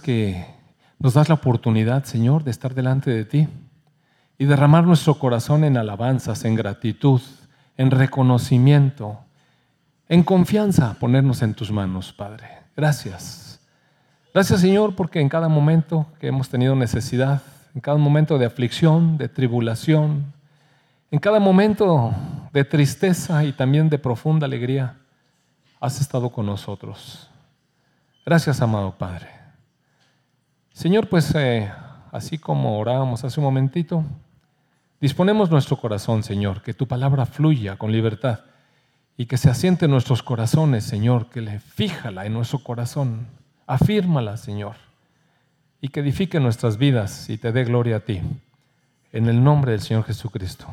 que nos das la oportunidad, Señor, de estar delante de ti y derramar nuestro corazón en alabanzas, en gratitud, en reconocimiento, en confianza, ponernos en tus manos, Padre. Gracias. Gracias, Señor, porque en cada momento que hemos tenido necesidad, en cada momento de aflicción, de tribulación, en cada momento de tristeza y también de profunda alegría, has estado con nosotros. Gracias, amado Padre. Señor, pues eh, así como orábamos hace un momentito, disponemos nuestro corazón, Señor, que tu palabra fluya con libertad y que se asiente en nuestros corazones, Señor, que le fíjala en nuestro corazón, afírmala, Señor, y que edifique nuestras vidas y te dé gloria a ti. En el nombre del Señor Jesucristo.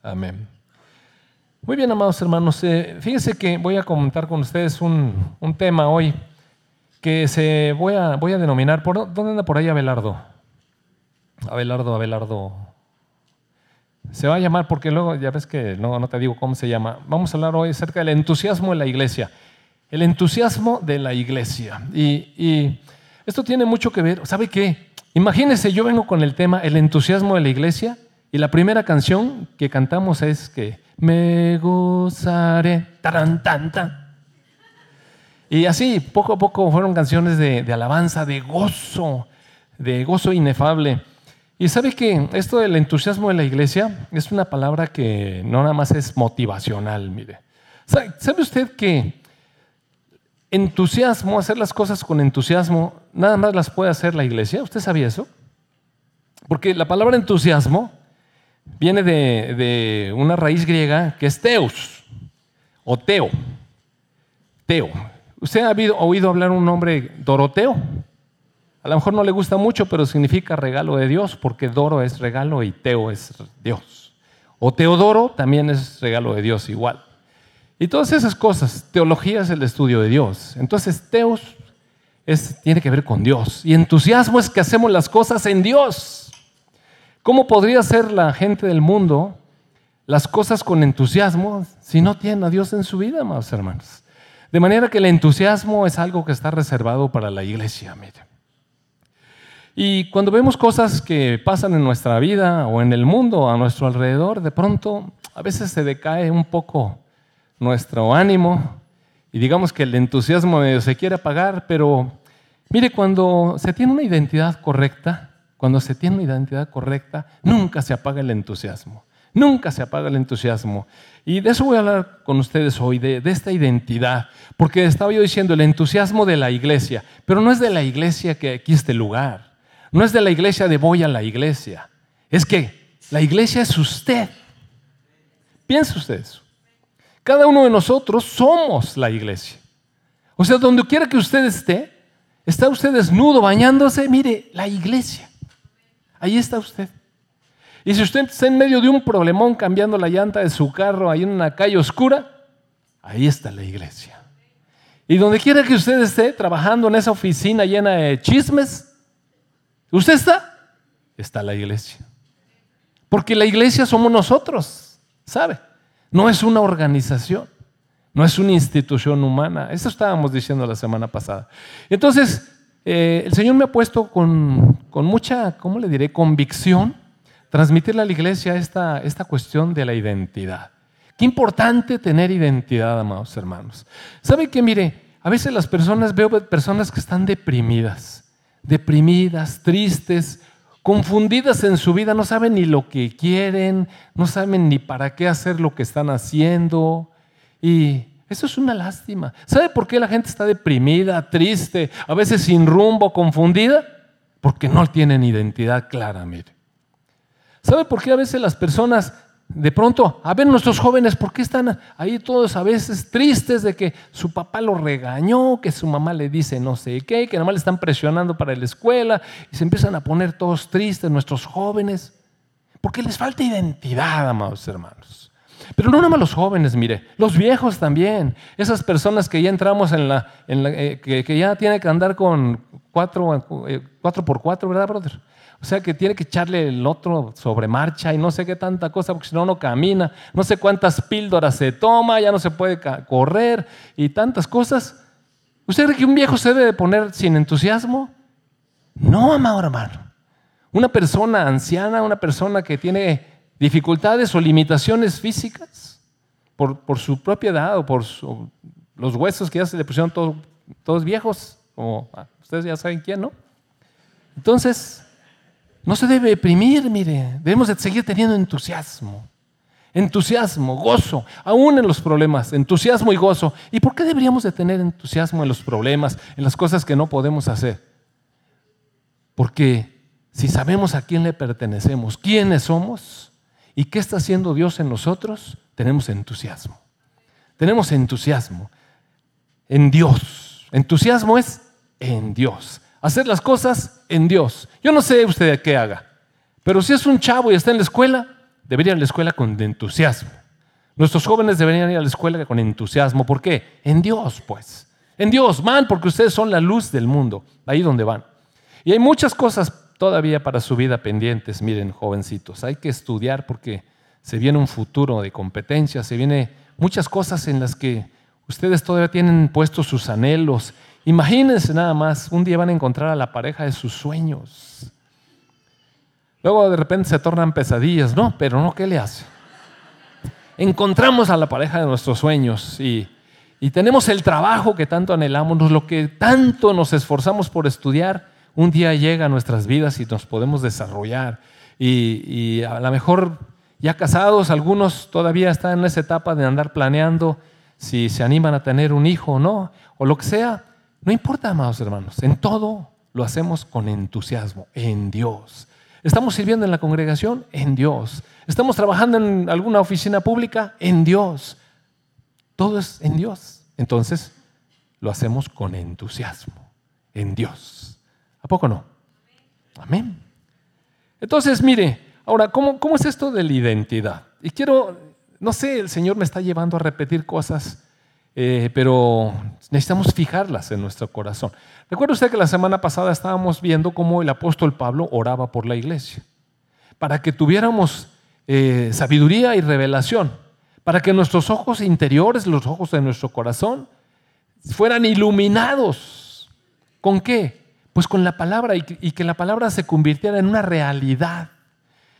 Amén. Muy bien, amados hermanos, eh, fíjense que voy a comentar con ustedes un, tema hoy que se voy a, voy a denominar, ¿por, ¿dónde anda por ahí Abelardo? Abelardo, Abelardo. Se va a llamar, porque luego ya ves que no, no te digo cómo se llama. Vamos a hablar hoy acerca del entusiasmo de la iglesia. El entusiasmo de la iglesia. Y, y esto tiene mucho que ver, ¿sabe qué? Imagínense, yo vengo con el tema el entusiasmo de la iglesia y la primera canción que cantamos es que me gozaré, taran, Y así, poco a poco fueron canciones de, alabanza, de gozo, de gozo inefable. Y sabe que esto del entusiasmo de la iglesia es una palabra que no nada más es motivacional, mire. ¿Sabe usted que entusiasmo, hacer las cosas con entusiasmo, nada más las puede hacer la iglesia? ¿Usted sabía eso? Porque la palabra entusiasmo viene de, una raíz griega que es teos o teo. Teo. ¿Usted ha oído hablar un nombre Doroteo? A lo mejor no le gusta mucho, pero significa regalo de Dios, porque Doro es regalo y Teo es Dios. O Teodoro también es regalo de Dios igual. Y todas esas cosas, teología es el estudio de Dios. Entonces, Teos tiene que ver con Dios. Y entusiasmo es que hacemos las cosas en Dios. ¿Cómo podría hacer la gente del mundo las cosas con entusiasmo si no tienen a Dios en su vida, amados hermanos? De manera que el entusiasmo es algo que está reservado para la iglesia, mire. Y cuando vemos cosas que pasan en nuestra vida o en el mundo a nuestro alrededor, de pronto a veces se decae un poco nuestro ánimo y digamos que el entusiasmo se quiere apagar, pero mire, cuando se tiene una identidad correcta, cuando se tiene una identidad correcta, nunca se apaga el entusiasmo. Nunca se apaga el entusiasmo. Y de eso voy a hablar con ustedes hoy, de, esta identidad. Porque estaba yo diciendo el entusiasmo de la iglesia, pero no es de la iglesia que aquí este lugar. No es de la iglesia de voy a la iglesia. Es que la iglesia es usted. Piensa usted eso. Cada uno de nosotros somos la iglesia. O sea, donde quiera que usted esté, está usted desnudo, bañándose, mire, la iglesia. Ahí está usted. Y si usted está en medio de un problemón cambiando la llanta de su carro ahí en una calle oscura, ahí está la iglesia. Y donde quiera que usted esté trabajando en esa oficina llena de chismes, ¿usted está? Está la iglesia. Porque la iglesia somos nosotros, ¿sabe? No es una organización, no es una institución humana. Eso estábamos diciendo la semana pasada. Entonces, eh, el Señor me ha puesto con, mucha, ¿cómo le diré?, convicción, transmitirle a la iglesia esta, esta cuestión de la identidad. Qué importante tener identidad, amados hermanos. ¿Sabe que, mire, a veces las personas, veo personas que están deprimidas, deprimidas, tristes, confundidas en su vida, no saben ni lo que quieren, no saben ni para qué hacer lo que están haciendo. Y eso es una lástima. ¿Sabe por qué la gente está deprimida, triste, a veces sin rumbo, confundida? Porque no tienen identidad clara, mire. ¿Sabe por qué a veces las personas de pronto, a ver nuestros jóvenes, ¿por qué están ahí todos a veces tristes de que su papá lo regañó, que su mamá le dice no sé qué, que nada más le están presionando para la escuela y se empiezan a poner todos tristes nuestros jóvenes? Porque les falta identidad, amados hermanos. Pero no nada más los jóvenes, mire, los viejos también. Esas personas que ya entramos en la, eh, que, ya tiene que andar con cuatro, eh, cuatro por cuatro, ¿verdad, brother? O sea que tiene que echarle el otro sobre marcha y no sé qué tanta cosa, porque si no, no camina. No sé cuántas píldoras se toma, ya no se puede correr y tantas cosas. ¿Usted cree que un viejo se debe poner sin entusiasmo? No, amado hermano. Una persona anciana, una persona que tiene dificultades o limitaciones físicas por, su propia edad o por los huesos que ya se le pusieron todos viejos, como ah, ustedes ya saben quién, ¿no? Entonces, no se debe deprimir, mire, debemos de seguir teniendo entusiasmo. Entusiasmo, gozo, aún en los problemas, entusiasmo y gozo. ¿Y por qué deberíamos de tener entusiasmo en los problemas, en las cosas que no podemos hacer? Porque si sabemos a quién le pertenecemos, quiénes somos y qué está haciendo Dios en nosotros, tenemos entusiasmo. Tenemos entusiasmo en Dios. Entusiasmo es en Dios. Hacer las cosas en Dios. Yo no sé usted qué haga, pero si es un chavo y está en la escuela, debería ir a la escuela con entusiasmo. Nuestros jóvenes deberían ir a la escuela con entusiasmo. ¿Por qué? En Dios, pues. En Dios, van, porque ustedes son la luz del mundo, ahí donde van. Y hay muchas cosas todavía para su vida pendientes, miren, jovencitos. Hay que estudiar porque se viene un futuro de competencia, se viene muchas cosas en las que ustedes todavía tienen puestos sus anhelos. Imagínense nada más, un día van a encontrar a la pareja de sus sueños. Luego de repente se tornan pesadillas, ¿no? Pero no, ¿qué le hace? Encontramos a la pareja de nuestros sueños y, tenemos el trabajo que tanto anhelamos, lo que tanto nos esforzamos por estudiar, un día llega a nuestras vidas y nos podemos desarrollar. Y, y a lo mejor ya casados, algunos todavía están en esa etapa de andar planeando si se animan a tener un hijo o no, o lo que sea. No importa, amados hermanos, en todo lo hacemos con entusiasmo, en Dios. ¿Estamos sirviendo en la congregación? En Dios. ¿Estamos trabajando en alguna oficina pública? En Dios. Todo es en Dios. Entonces, lo hacemos con entusiasmo, en Dios. ¿A poco no? Amén. Entonces, mire, ahora, ¿cómo, cómo es esto de la identidad? Y quiero, no sé, el Señor me está llevando a repetir cosas eh, pero necesitamos fijarlas en nuestro corazón. Recuerda usted que la semana pasada estábamos viendo cómo el apóstol Pablo oraba por la iglesia, para que tuviéramos eh, sabiduría y revelación, para que nuestros ojos interiores, los ojos de nuestro corazón, fueran iluminados. ¿Con qué? Pues con la palabra y que la palabra se convirtiera en una realidad,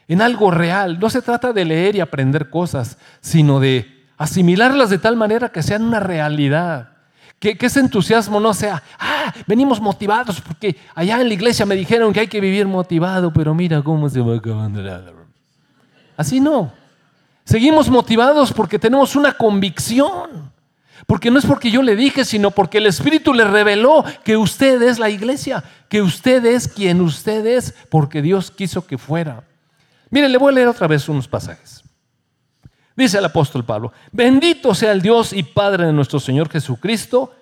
en algo real. No se trata de leer y aprender cosas, sino de asimilarlas de tal manera que sean una realidad. Que, ese entusiasmo no sea, ah, venimos motivados porque allá en la iglesia me dijeron que hay que vivir motivado, pero mira cómo se va acabando la... Así no. Seguimos motivados porque tenemos una convicción. Porque no es porque yo le dije, sino porque el Espíritu le reveló que usted es la iglesia, que usted es quien usted es, porque Dios quiso que fuera. Mire, le voy a leer otra vez unos pasajes. Dice el apóstol Pablo, bendito sea el Dios y Padre de nuestro Señor Jesucristo,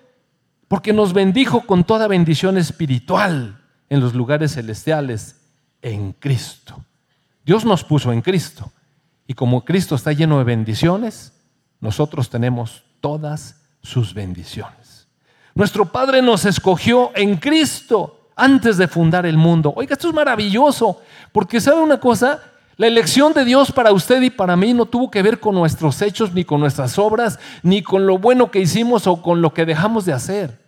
porque nos bendijo con toda bendición espiritual en los lugares celestiales en Cristo. Dios nos puso en Cristo. Y como Cristo está lleno de bendiciones, nosotros tenemos todas sus bendiciones. Nuestro Padre nos escogió en Cristo antes de fundar el mundo. Oiga, esto es maravilloso, porque sabe una cosa, la elección de Dios para usted y para mí no tuvo que ver con nuestros hechos, ni con nuestras obras, ni con lo bueno que hicimos o con lo que dejamos de hacer.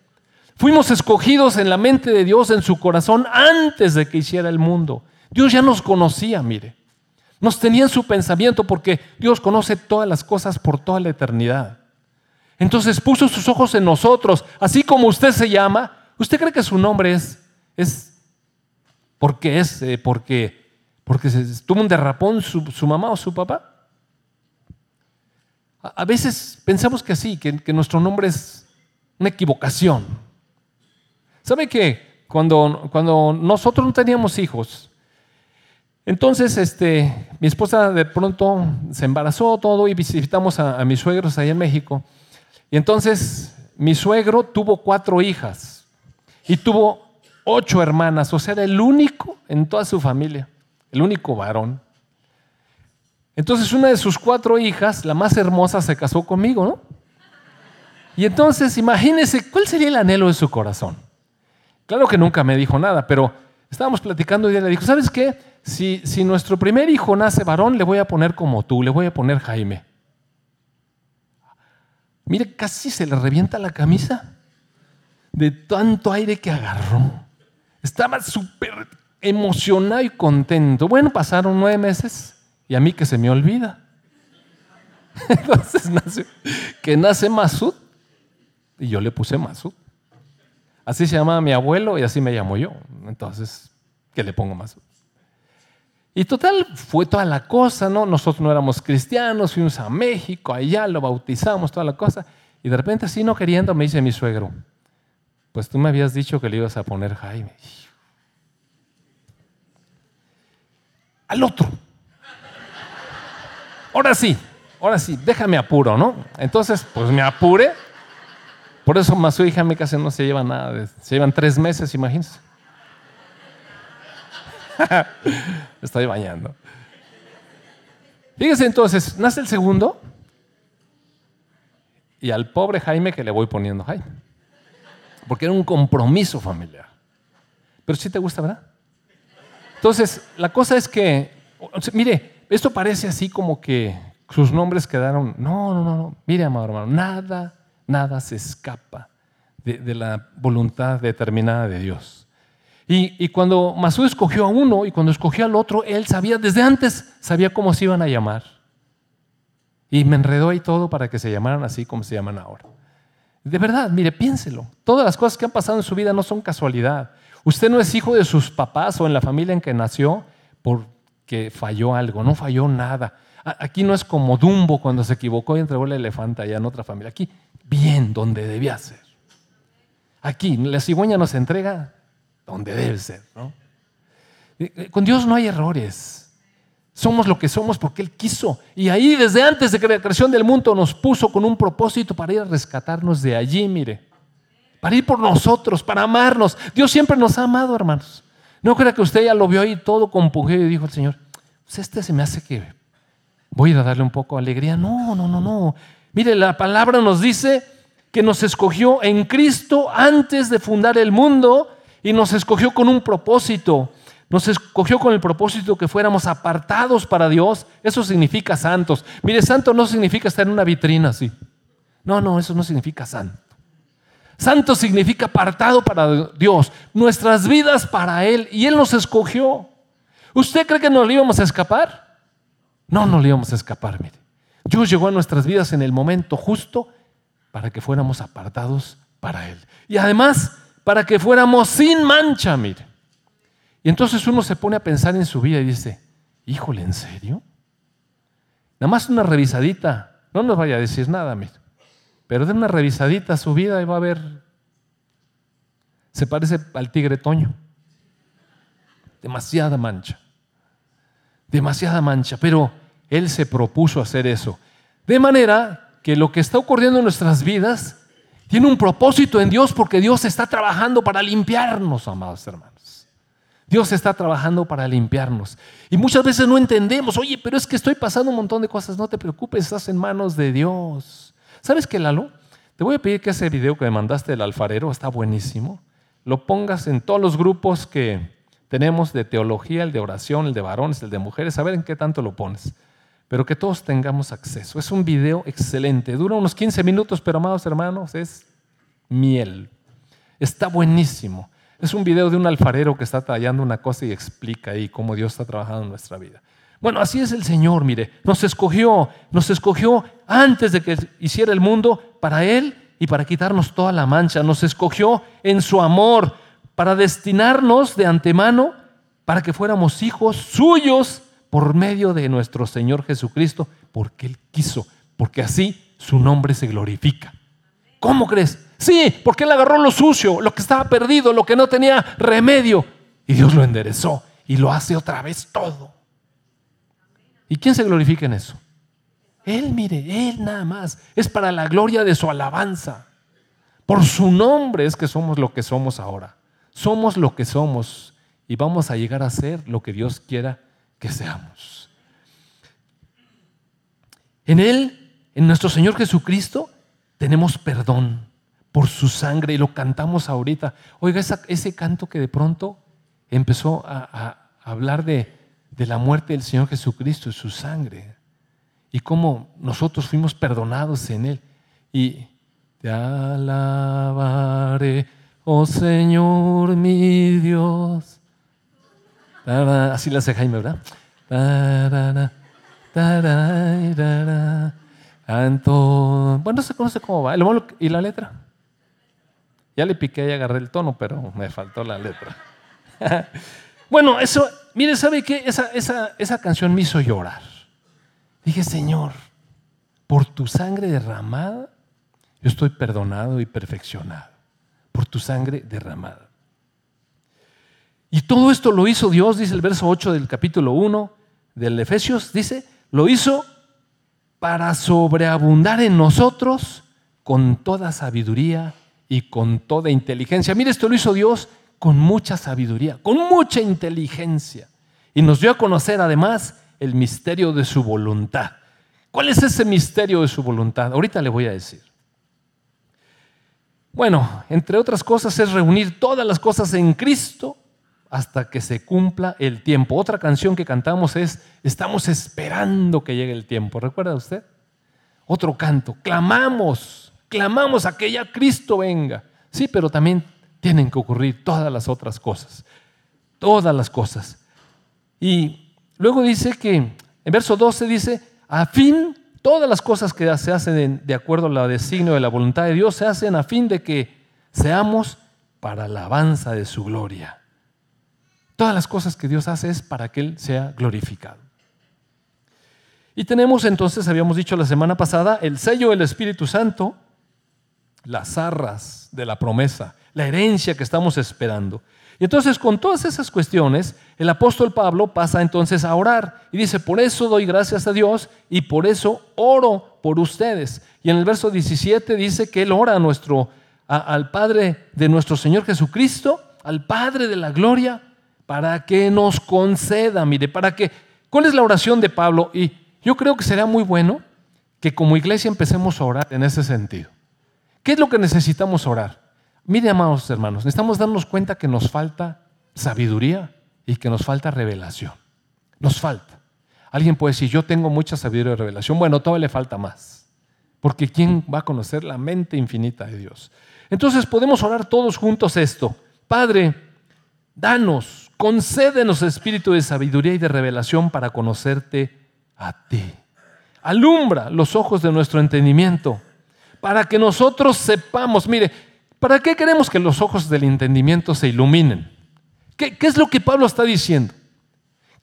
Fuimos escogidos en la mente de Dios, en su corazón, antes de que hiciera el mundo. Dios ya nos conocía, mire. Nos tenía en su pensamiento porque Dios conoce todas las cosas por toda la eternidad. Entonces puso sus ojos en nosotros, así como usted se llama. ¿Usted cree que su nombre es, es porque es, eh, porque porque tuvo un derrapón su, mamá o su papá. A, veces pensamos que así, que, nuestro nombre es una equivocación. ¿Sabe qué? Cuando, cuando nosotros no teníamos hijos, entonces este, mi esposa de pronto se embarazó todo y visitamos a, a mis suegros allá en México. Y entonces mi suegro tuvo cuatro hijas y tuvo ocho hermanas, o sea, era el único en toda su familia el único varón. Entonces una de sus cuatro hijas, la más hermosa, se casó conmigo, ¿no? Y entonces imagínese cuál sería el anhelo de su corazón. Claro que nunca me dijo nada, pero estábamos platicando y ella le dijo, ¿sabes qué? Si, si nuestro primer hijo nace varón, le voy a poner como tú, le voy a poner Jaime. Mire, casi se le revienta la camisa de tanto aire que agarró. Estaba súper emocionado y contento. Bueno, pasaron nueve meses y a mí que se me olvida. Entonces nace, que nace Masud y yo le puse Masud. Así se llamaba mi abuelo y así me llamo yo. Entonces, ¿qué le pongo Masud? Y total, fue toda la cosa, ¿no? Nosotros no éramos cristianos, fuimos a México, allá lo bautizamos, toda la cosa. Y de repente, así no queriendo, me dice mi suegro, pues tú me habías dicho que le ibas a poner Jaime. Al otro. Ahora sí, ahora sí, déjame apuro, ¿no? Entonces, pues me apure. Por eso Masu y Jaime casi no se llevan nada. Se llevan tres meses, imagínense. Estoy bañando. Fíjense entonces, nace el segundo y al pobre Jaime que le voy poniendo Jaime. Porque era un compromiso familiar. Pero sí te gusta, ¿verdad? Entonces, la cosa es que, mire, esto parece así como que sus nombres quedaron. No, no, no, no. Mire, amado hermano, nada, nada se escapa de, de la voluntad determinada de Dios. Y, cuando Masú escogió a uno y cuando escogió al otro, él sabía, desde antes, sabía cómo se iban a llamar. Y me enredó ahí todo para que se llamaran así como se llaman ahora. De verdad, mire, piénselo. Todas las cosas que han pasado en su vida no son casualidad. Usted no es hijo de sus papás o en la familia en que nació porque falló algo, no falló nada. Aquí no es como Dumbo cuando se equivocó y entregó el elefante allá en otra familia. Aquí, bien, donde debía ser. Aquí, la cigüeña nos entrega donde debe ser. ¿no? Con Dios no hay errores. Somos lo que somos porque Él quiso. Y ahí desde antes de la creación del mundo nos puso con un propósito para ir a rescatarnos de allí, mire. Para ir por nosotros, para amarnos. Dios siempre nos ha amado, hermanos. No crea que usted ya lo vio ahí todo compungido y dijo el Señor, pues este se me hace que voy a darle un poco de alegría. No, no, no, no. Mire, la palabra nos dice que nos escogió en Cristo antes de fundar el mundo y nos escogió con un propósito. Nos escogió con el propósito que fuéramos apartados para Dios. Eso significa santos. Mire, santo no significa estar en una vitrina así. No, no, eso no significa santo. Santo significa apartado para Dios, nuestras vidas para Él. Y Él nos escogió. ¿Usted cree que nos le íbamos a escapar? No, no le íbamos a escapar, mire. Dios llegó a nuestras vidas en el momento justo para que fuéramos apartados para Él. Y además para que fuéramos sin mancha, mire. Y entonces uno se pone a pensar en su vida y dice, híjole, ¿en serio? Nada más una revisadita, no nos vaya a decir nada, mire, pero de una revisadita a su vida y va a ver, se parece al tigre Toño. Demasiada mancha, demasiada mancha, pero él se propuso hacer eso. De manera que lo que está ocurriendo en nuestras vidas tiene un propósito en Dios porque Dios está trabajando para limpiarnos, amados hermanos. Dios está trabajando para limpiarnos. Y muchas veces no entendemos, oye, pero es que estoy pasando un montón de cosas, no te preocupes, estás en manos de Dios. ¿Sabes qué, Lalo? Te voy a pedir que ese video que me mandaste del alfarero está buenísimo. Lo pongas en todos los grupos que tenemos de teología, el de oración, el de varones, el de mujeres, a ver en qué tanto lo pones pero que todos tengamos acceso. Es un video excelente, dura unos 15 minutos, pero amados hermanos, es miel. Está buenísimo. Es un video de un alfarero que está tallando una cosa y explica ahí cómo Dios está trabajando en nuestra vida. Bueno, así es el Señor, mire, nos escogió, nos escogió antes de que hiciera el mundo para Él y para quitarnos toda la mancha. Nos escogió en su amor para destinarnos de antemano para que fuéramos hijos suyos por medio de nuestro Señor Jesucristo, porque Él quiso, porque así su nombre se glorifica. ¿Cómo crees? Sí, porque Él agarró lo sucio, lo que estaba perdido, lo que no tenía remedio, y Dios lo enderezó y lo hace otra vez todo. ¿Y quién se glorifica en eso? Él, mire, Él nada más. Es para la gloria de su alabanza. Por su nombre es que somos lo que somos ahora. Somos lo que somos y vamos a llegar a ser lo que Dios quiera que seamos. En Él, en nuestro Señor Jesucristo, tenemos perdón por su sangre y lo cantamos ahorita. Oiga, ese canto que de pronto empezó a, hablar de, de la muerte del Señor Jesucristo y su sangre y cómo nosotros fuimos perdonados en Él. Y te alabaré, oh Señor mi Dios. Así la hace Jaime, ¿verdad? Bueno, no sé, no sé cómo va. ¿Y la letra? Ya le piqué y agarré el tono, pero me faltó la letra. bueno, eso, mire, ¿sabe qué? Esa, esa, esa canción me hizo llorar. Dije, Señor, por tu sangre derramada, yo estoy perdonado y perfeccionado. Por tu sangre derramada. Y todo esto lo hizo Dios, dice el verso 8 del capítulo 1 del Efesios, dice, lo hizo para sobreabundar en nosotros con toda sabiduría y con toda inteligencia. Mire, esto lo hizo Dios con mucha sabiduría, con mucha inteligencia. Y nos dio a conocer además el misterio de su voluntad. ¿Cuál es ese misterio de su voluntad? Ahorita le voy a decir. Bueno, entre otras cosas es reunir todas las cosas en Cristo hasta que se cumpla el tiempo. Otra canción que cantamos es Estamos esperando que llegue el tiempo. ¿Recuerda usted? Otro canto, clamamos, clamamos a que ya Cristo venga. Sí, pero también tienen que ocurrir todas las otras cosas. Todas las cosas. Y luego dice que, en verso 12 dice, a fin, todas las cosas que se hacen de acuerdo a la designio de la voluntad de Dios se hacen a fin de que seamos para la alabanza de su gloria. Todas las cosas que Dios hace es para que Él sea glorificado. Y tenemos entonces, habíamos dicho la semana pasada, el sello del Espíritu Santo, las arras de la promesa, la herencia que estamos esperando. Y entonces con todas esas cuestiones, el apóstol Pablo pasa entonces a orar y dice, por eso doy gracias a Dios y por eso oro por ustedes. Y en el verso 17 dice que él ora a nuestro, al Padre de nuestro Señor Jesucristo, al Padre de la gloria, para que nos conceda, mire, para que, ¿cuál es la oración de Pablo? Y yo creo que sería muy bueno que como iglesia empecemos a orar en ese sentido. ¿Qué es lo que necesitamos orar? Mire, amados hermanos, necesitamos darnos cuenta que nos falta sabiduría y que nos falta revelación. Nos falta. Alguien puede decir, yo tengo mucha sabiduría y revelación. Bueno, todavía le falta más. Porque ¿quién va a conocer la mente infinita de Dios? Entonces podemos orar todos juntos esto. Padre, danos concédenos espíritu de sabiduría y de revelación para conocerte a ti. Alumbra los ojos de nuestro entendimiento para que nosotros sepamos, mire, ¿para qué queremos que los ojos del entendimiento se iluminen? ¿Qué, es lo que Pablo está diciendo?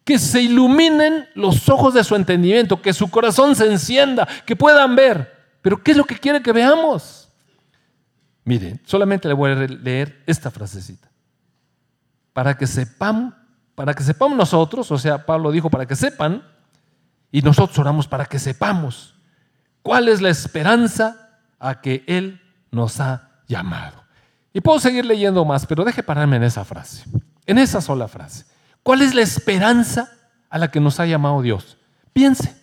Que se iluminen los ojos de su entendimiento, que su corazón se encienda, que puedan ver. Pero ¿qué es lo que quiere que veamos? Mire, solamente le voy a leer esta frasecita para que sepan, para que sepamos nosotros, o sea, Pablo dijo para que sepan, y nosotros oramos para que sepamos cuál es la esperanza a que Él nos ha llamado. Y puedo seguir leyendo más, pero deje pararme en esa frase, en esa sola frase. ¿Cuál es la esperanza a la que nos ha llamado Dios? Piense.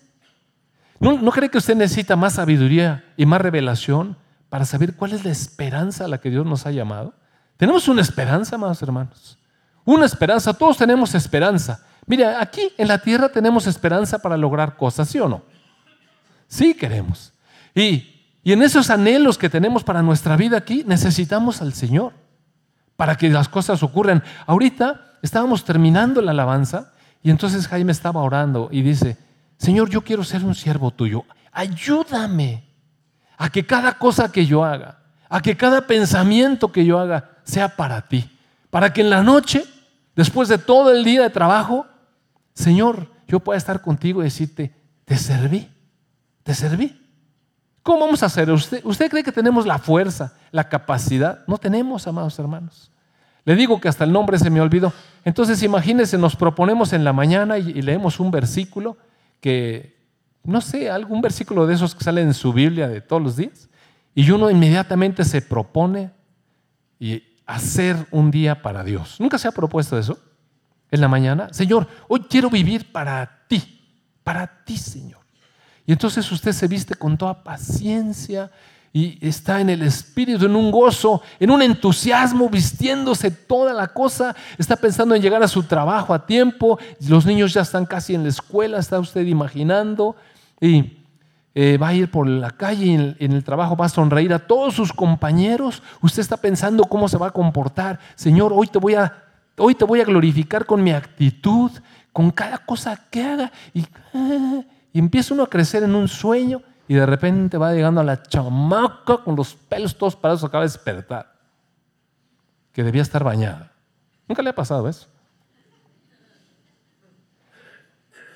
¿No, ¿No, cree que usted necesita más sabiduría y más revelación para saber cuál es la esperanza a la que Dios nos ha llamado? Tenemos una esperanza, amados hermanos. Una esperanza, todos tenemos esperanza. Mira, aquí en la tierra tenemos esperanza para lograr cosas, ¿sí o no? Sí queremos. Y, y en esos anhelos que tenemos para nuestra vida aquí, necesitamos al Señor para que las cosas ocurran. Ahorita estábamos terminando la alabanza y entonces Jaime estaba orando y dice, Señor, yo quiero ser un siervo tuyo. Ayúdame a que cada cosa que yo haga, a que cada pensamiento que yo haga sea para ti. Para que en la noche después de todo el día de trabajo, Señor, yo pueda estar contigo y decirte, te serví, te serví. ¿Cómo vamos a hacer? ¿Usted, ¿Usted cree que tenemos la fuerza, la capacidad? No tenemos, amados hermanos. Le digo que hasta el nombre se me olvidó. Entonces imagínense, nos proponemos en la mañana y, y leemos un versículo que, no sé, algún versículo de esos que salen en su Biblia de todos los días, y uno inmediatamente se propone y hacer un día para Dios. ¿Nunca se ha propuesto eso? En la mañana, Señor, hoy quiero vivir para ti, para ti, Señor. Y entonces usted se viste con toda paciencia y está en el espíritu, en un gozo, en un entusiasmo, vistiéndose toda la cosa, está pensando en llegar a su trabajo a tiempo, los niños ya están casi en la escuela, está usted imaginando, y eh, va a ir por la calle y en, el trabajo va a sonreír a todos sus compañeros. Usted está pensando cómo se va a comportar. Señor, hoy te voy a, hoy te voy a glorificar con mi actitud, con cada cosa que haga. Y, y empieza uno a crecer en un sueño y de repente va llegando a la chamaca con los pelos todos parados, acaba de despertar, que debía estar bañada. ¿Nunca le ha pasado eso?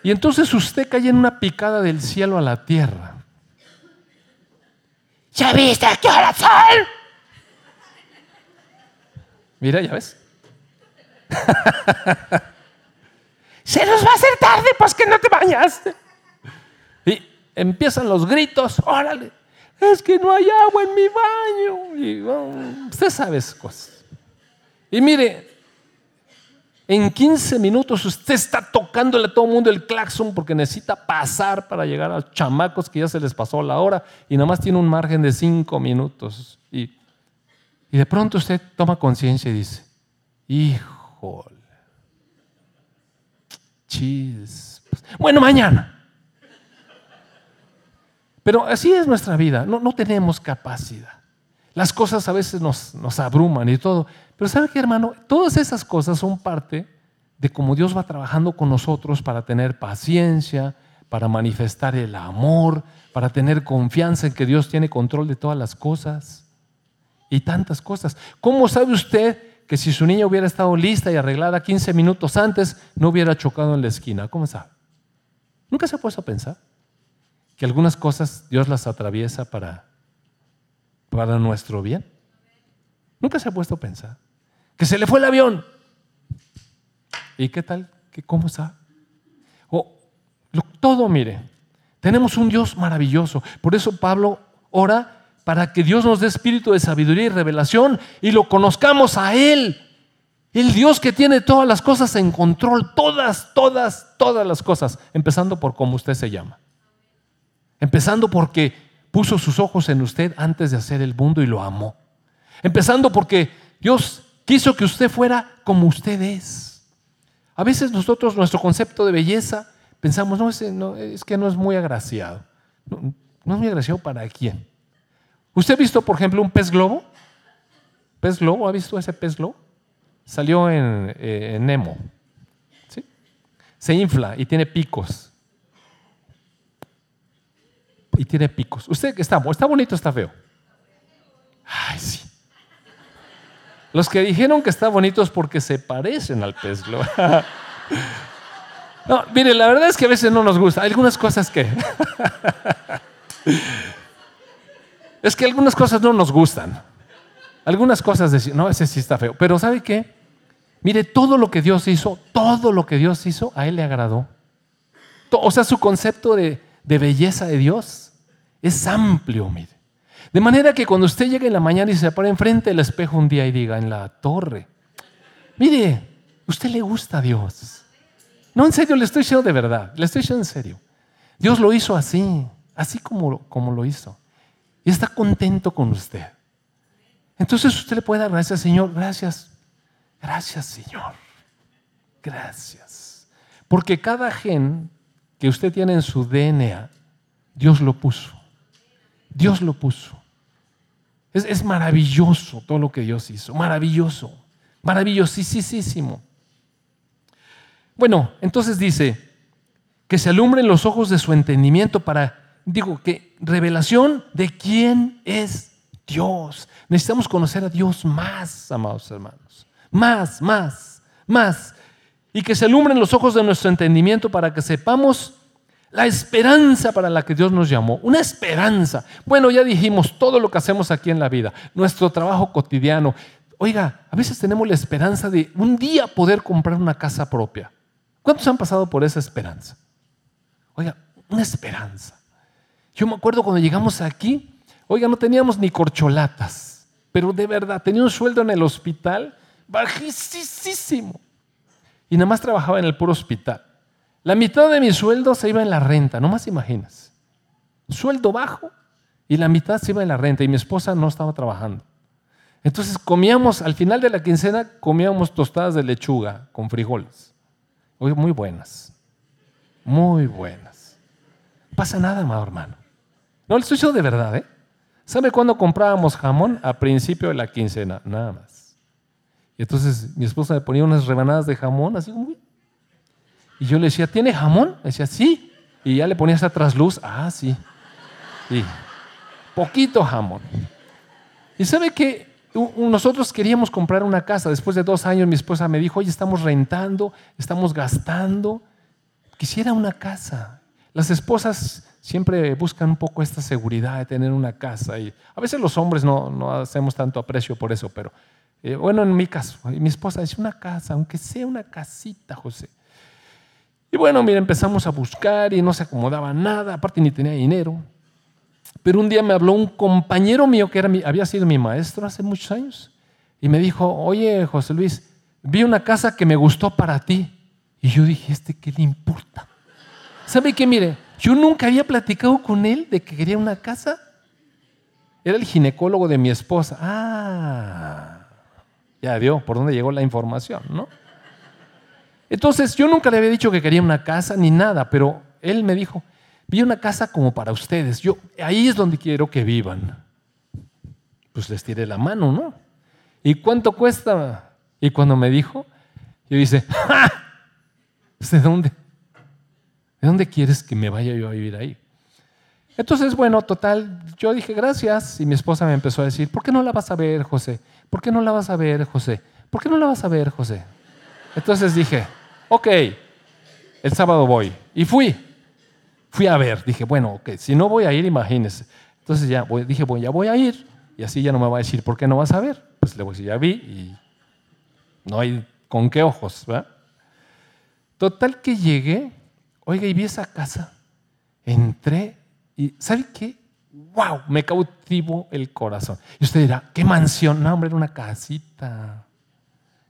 Y entonces usted cae en una picada del cielo a la tierra. ¿Ya viste qué hora sol? Mira, ya ves. Se nos va a hacer tarde, pues que no te bañaste. Empiezan los gritos, órale, es que no hay agua en mi baño. Y, oh, usted sabe esas cosas. Y mire, en 15 minutos usted está tocándole a todo el mundo el claxon porque necesita pasar para llegar a los chamacos que ya se les pasó la hora y nada más tiene un margen de 5 minutos. Y, y de pronto usted toma conciencia y dice, híjole, chis. Bueno, mañana. Pero así es nuestra vida, no, no tenemos capacidad. Las cosas a veces nos, nos abruman y todo. Pero ¿sabe qué, hermano? Todas esas cosas son parte de cómo Dios va trabajando con nosotros para tener paciencia, para manifestar el amor, para tener confianza en que Dios tiene control de todas las cosas y tantas cosas. ¿Cómo sabe usted que si su niña hubiera estado lista y arreglada 15 minutos antes, no hubiera chocado en la esquina? ¿Cómo sabe? ¿Nunca se ha puesto a pensar que algunas cosas Dios las atraviesa para, para nuestro bien? Nunca se ha puesto a pensar. Que se le fue el avión. ¿Y qué tal? ¿Qué, ¿Cómo está? O, todo, mire, tenemos un Dios maravilloso. Por eso Pablo ora para que Dios nos dé espíritu de sabiduría y revelación y lo conozcamos a Él. El Dios que tiene todas las cosas en control, todas, todas, todas las cosas, empezando por cómo usted se llama. Empezando porque puso sus ojos en usted antes de hacer el mundo y lo amó. Empezando porque Dios quiso que usted fuera como usted es. A veces nosotros, nuestro concepto de belleza, pensamos, no, es, que no es muy agraciado. No, es muy agraciado para quién. ¿Usted ha visto, por ejemplo, un pez globo? ¿Pez globo? ¿Ha visto ese pez globo? Salió en, eh, Nemo. ¿Sí? Se infla y tiene picos. Y tiene picos. ¿Usted está? ¿Está bonito o está feo? Ay, sí. Los que dijeron que está bonito es porque se parecen al pez globo. No, mire, la verdad es que a veces no nos gusta. Algunas cosas que. es que algunas cosas no nos gustan. Algunas cosas decir, no, ese sí está feo. Pero ¿sabe qué? Mire, todo lo que Dios hizo, todo lo que Dios hizo, a Él le agradó. O sea, su concepto de belleza de Dios es amplio, mire. De manera que cuando usted llegue en la mañana y se pone enfrente del espejo un día y diga, en la torre, mire, usted le gusta a Dios. No, en serio, le estoy diciendo de verdad, le estoy diciendo en serio. Dios lo hizo así, así como, como lo hizo. Y está contento con usted. Entonces usted le puede dar gracias, Señor, gracias, gracias, Señor, gracias. Porque cada gen que usted tiene en su DNA, Dios lo puso. Dios lo puso. Es, maravilloso todo lo que Dios hizo, maravilloso, maravillosísimo. Bueno, entonces dice, que se alumbren los ojos de su entendimiento para, digo, que revelación de quién es Dios. Necesitamos conocer a Dios más, amados hermanos. Más, más, más. Y que se alumbren los ojos de nuestro entendimiento para que sepamos la esperanza para la que Dios nos llamó. Una esperanza. Bueno, ya dijimos todo lo que hacemos aquí en la vida, nuestro trabajo cotidiano. Oiga, a veces tenemos la esperanza de un día poder comprar una casa propia. ¿Cuántos han pasado por esa esperanza? Oiga, una esperanza. Yo me acuerdo cuando llegamos aquí, oiga, no teníamos ni corcholatas, pero de verdad, tenía un sueldo en el hospital bajísimo. Y nada más trabajaba en el puro hospital. La mitad de mi sueldo se iba en la renta, no más imaginas. Sueldo bajo y la mitad se iba en la renta y mi esposa no estaba trabajando. Entonces comíamos, al final de la quincena, comíamos tostadas de lechuga con frijoles. Oye, muy buenas. Muy buenas. Pasa nada, amado hermano. No, estoy diciendo de verdad, ¿eh? ¿Sabe cuándo comprábamos jamón? A principio de la quincena, nada más. Y entonces mi esposa me ponía unas rebanadas de jamón, así como... Y yo le decía, ¿tiene jamón? Me decía, sí. Y ya le ponía esa trasluz, ah, sí. Y poquito jamón. Y sabe que nosotros queríamos comprar una casa. Después de dos años mi esposa me dijo, oye, estamos rentando, estamos gastando. Quisiera una casa. Las esposas siempre buscan un poco esta seguridad de tener una casa. Y a veces los hombres no, no hacemos tanto aprecio por eso, pero eh, bueno, en mi caso, mi esposa dice una casa, aunque sea una casita, José. Y bueno, mira, empezamos a buscar y no se acomodaba nada, aparte ni tenía dinero. Pero un día me habló un compañero mío que era había sido mi maestro hace muchos años y me dijo, oye José Luis, vi una casa que me gustó para ti. Y yo dije, ¿este qué le importa? ¿Sabe qué? Mire, yo nunca había platicado con él de que quería una casa. Era el ginecólogo de mi esposa. Ah, ya vio por dónde llegó la información, ¿no? Entonces, yo nunca le había dicho que quería una casa ni nada, pero él me dijo, vi una casa como para ustedes. Yo, ahí es donde quiero que vivan. Pues les tiré la mano, ¿no? ¿Y cuánto cuesta? Y cuando me dijo, yo dice, ¡Ja! ¿de dónde? ¿De dónde quieres que me vaya yo a vivir ahí? Entonces, bueno, total, yo dije gracias y mi esposa me empezó a decir, ¿por qué no la vas a ver, José? ¿Por qué no la vas a ver, José? ¿Por qué no la vas a ver, José? Entonces dije, ok, el sábado voy. Y fui. Fui a ver. Dije, bueno, ok, si no voy a ir, imagínese. Entonces ya dije, bueno, ya voy a ir. Y así ya no me va a decir, ¿por qué no vas a ver? Pues le voy a decir, ya vi y no hay con qué ojos, ¿verdad? Total que llegué, oiga, y vi esa casa. Entré y, ¿sabe qué? ¡Wow! Me cautivó el corazón. Y usted dirá, ¿qué mansión? No, hombre, era una casita.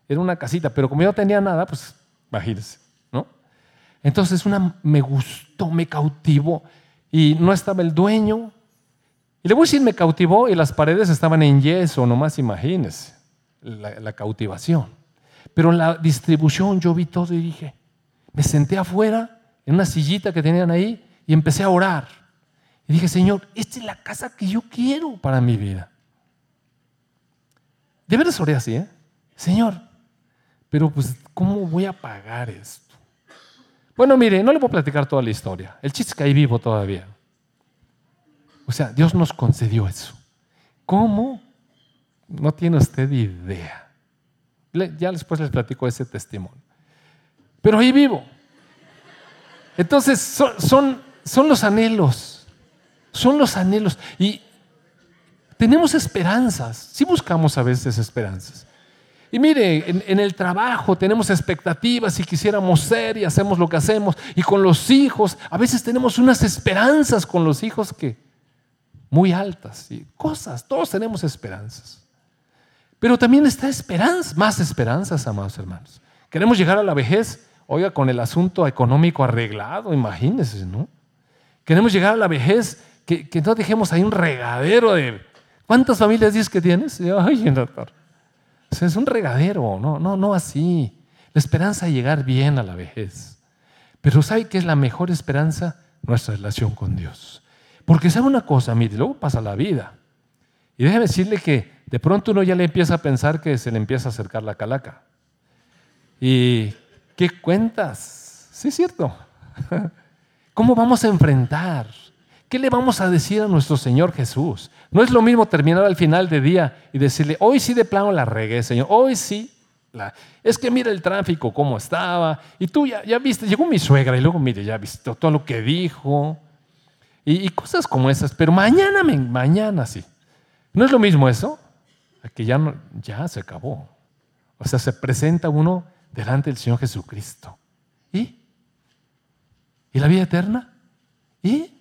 Era una casita, pero como yo no tenía nada, pues imagínense, ¿no? Entonces una me gustó, me cautivó y no estaba el dueño. Y le voy a decir, me cautivó y las paredes estaban en yeso, nomás imagínense la, la cautivación. Pero la distribución yo vi todo y dije, me senté afuera en una sillita que tenían ahí y empecé a orar. Y dije, Señor, esta es la casa que yo quiero para mi vida. De veras oré así, ¿eh? Señor, pero pues, ¿cómo voy a pagar esto? Bueno, mire, no le voy a platicar toda la historia. El chiste es que ahí vivo todavía. O sea, Dios nos concedió eso. ¿Cómo? No tiene usted idea. Ya después les platico ese testimonio. Pero ahí vivo. Entonces, son, son, son los anhelos. Son los anhelos. Y tenemos esperanzas. Sí buscamos a veces esperanzas. Y mire, en, el trabajo tenemos expectativas y quisiéramos ser y hacemos lo que hacemos. Y con los hijos, a veces tenemos unas esperanzas con los hijos que muy altas y cosas, todos tenemos esperanzas. Pero también está esperanza, más esperanzas, amados hermanos. Queremos llegar a la vejez, oiga, con el asunto económico arreglado, imagínense, ¿no? Queremos llegar a la vejez que, no dejemos ahí un regadero de... ¿Cuántas familias dices que tienes? Ay, doctor es un regadero, no, no, no así. La esperanza de llegar bien a la vejez. Pero ¿sabe qué es la mejor esperanza? Nuestra relación con Dios. Porque sabe una cosa, mire, luego pasa la vida. Y déjeme decirle que de pronto uno ya le empieza a pensar que se le empieza a acercar la calaca. ¿Y qué cuentas? Sí, es cierto. ¿Cómo vamos a enfrentar? ¿Qué le vamos a decir a nuestro Señor Jesús? No es lo mismo terminar al final de día y decirle, hoy sí de plano la regué, Señor, hoy sí. Es que mira el tráfico, cómo estaba. Y tú ya, ya viste, llegó mi suegra y luego, mire, ya viste todo lo que dijo. Y, cosas como esas. Pero mañana, mañana sí. ¿No es lo mismo eso? Que ya, no, ya se acabó. O sea, se presenta uno delante del Señor Jesucristo. ¿Y? ¿Y la vida eterna? ¿Y?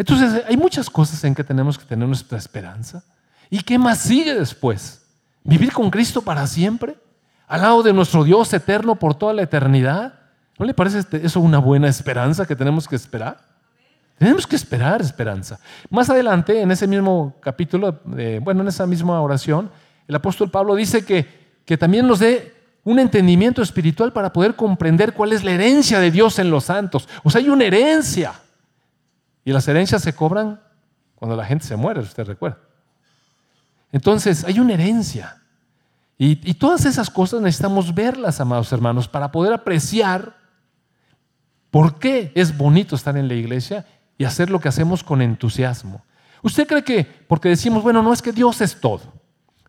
Entonces hay muchas cosas en que tenemos que tener nuestra esperanza. ¿Y qué más sigue después? ¿Vivir con Cristo para siempre? ¿Al lado de nuestro Dios eterno por toda la eternidad? ¿No le parece este, eso una buena esperanza que tenemos que esperar? Tenemos que esperar esperanza. Más adelante, en ese mismo capítulo, bueno, en esa misma oración, el apóstol Pablo dice que, que también nos dé un entendimiento espiritual para poder comprender cuál es la herencia de Dios en los santos. O sea, hay una herencia. Y las herencias se cobran cuando la gente se muere, usted recuerda. Entonces, hay una herencia. Y, todas esas cosas necesitamos verlas, amados hermanos, para poder apreciar por qué es bonito estar en la iglesia y hacer lo que hacemos con entusiasmo. ¿Usted cree que porque decimos, bueno, no es que Dios es todo?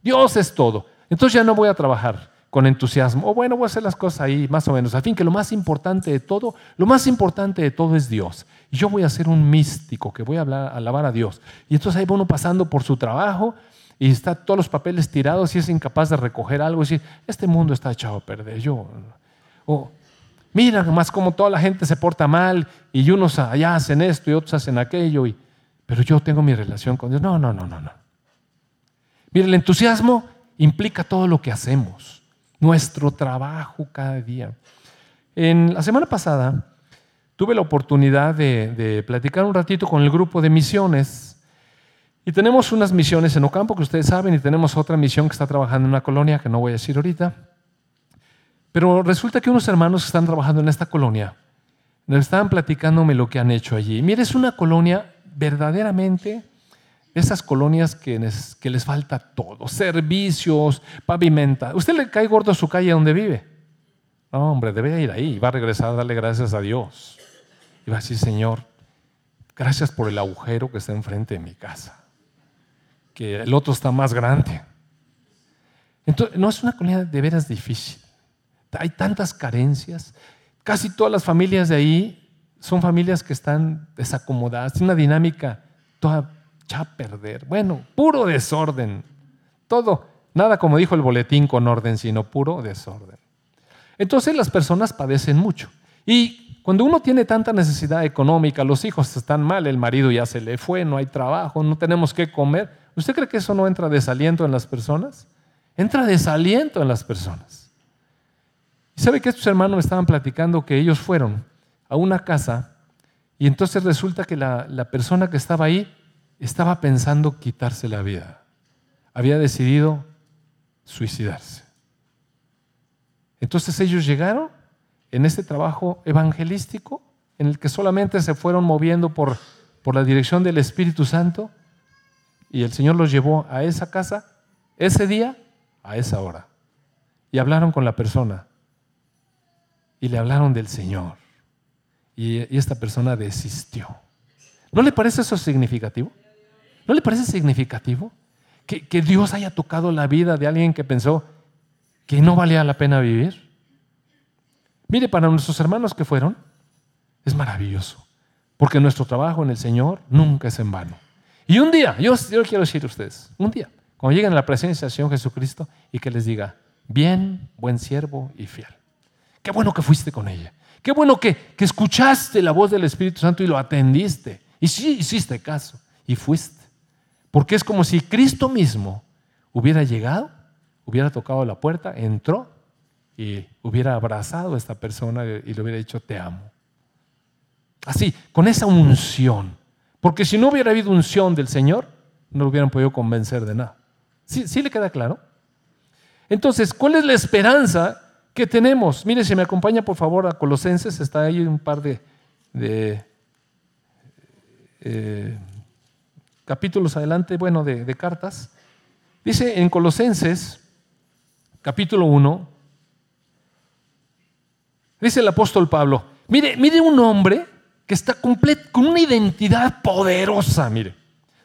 Dios es todo. Entonces ya no voy a trabajar con entusiasmo. O bueno, voy a hacer las cosas ahí más o menos. Al fin que lo más importante de todo, lo más importante de todo es Dios. Yo voy a ser un místico que voy a alabar a Dios. Y entonces ahí va uno pasando por su trabajo y está todos los papeles tirados y es incapaz de recoger algo y decir, este mundo está echado a perder. O mira más como toda la gente se porta mal y unos allá hacen esto y otros hacen aquello. Y, pero yo tengo mi relación con Dios. No, no, no, no, no. Mire, el entusiasmo implica todo lo que hacemos, nuestro trabajo cada día. En la semana pasada tuve la oportunidad de, platicar un ratito con el grupo de misiones y tenemos unas misiones en Ocampo que ustedes saben y tenemos otra misión que está trabajando en una colonia que no voy a decir ahorita. Pero resulta que unos hermanos que están trabajando en esta colonia me estaban platicándome lo que han hecho allí. Mire, es una colonia verdaderamente esas colonias que les, que les falta todo, servicios, pavimenta. ¿Usted le cae gordo a su calle donde vive? No, hombre, debe ir ahí, va a regresar a darle gracias a Dios. Y va a decir, Señor, gracias por el agujero que está enfrente de mi casa, que el otro está más grande. Entonces, no es una colonia de veras difícil. Hay tantas carencias. Casi todas las familias de ahí son familias que están desacomodadas, tiene una dinámica toda a perder. Bueno, puro desorden. Todo, nada como dijo el boletín con orden, sino puro desorden. Entonces las personas padecen mucho. Y cuando uno tiene tanta necesidad económica, los hijos están mal, el marido ya se le fue, no hay trabajo, no tenemos qué comer, ¿usted cree que eso no entra desaliento en las personas? Entra desaliento en las personas. ¿Y sabe que estos hermanos me estaban platicando que ellos fueron a una casa y entonces resulta que la, la persona que estaba ahí estaba pensando quitarse la vida. Había decidido suicidarse. Entonces ellos llegaron en este trabajo evangelístico en el que solamente se fueron moviendo por, por la dirección del Espíritu Santo y el Señor los llevó a esa casa ese día, a esa hora. Y hablaron con la persona y le hablaron del Señor y, esta persona desistió. ¿No le parece eso significativo? ¿No le parece significativo que, que Dios haya tocado la vida de alguien que pensó que no valía la pena vivir? Mire, para nuestros hermanos que fueron, es maravilloso, porque nuestro trabajo en el Señor nunca es en vano. Y un día, yo, quiero decir a ustedes, un día, cuando lleguen a la presencia del Señor Jesucristo y que les diga, bien, buen siervo y fiel. Qué bueno que fuiste con ella. Qué bueno que, escuchaste la voz del Espíritu Santo y lo atendiste. Y sí hiciste caso y fuiste. Porque es como si Cristo mismo hubiera llegado, hubiera tocado la puerta, entró y hubiera abrazado a esta persona y le hubiera dicho, te amo. Así, con esa unción. Porque si no hubiera habido unción del Señor, no lo hubieran podido convencer de nada. ¿Sí, ¿Sí le queda claro? Entonces, ¿cuál es la esperanza ¿Qué tenemos? Mire, si me acompaña por favor a Colosenses, está ahí un par de, eh, capítulos adelante, bueno, de, cartas. Dice en Colosenses, capítulo 1, dice el apóstol Pablo, mire, mire un hombre que está completo, con una identidad poderosa, mire.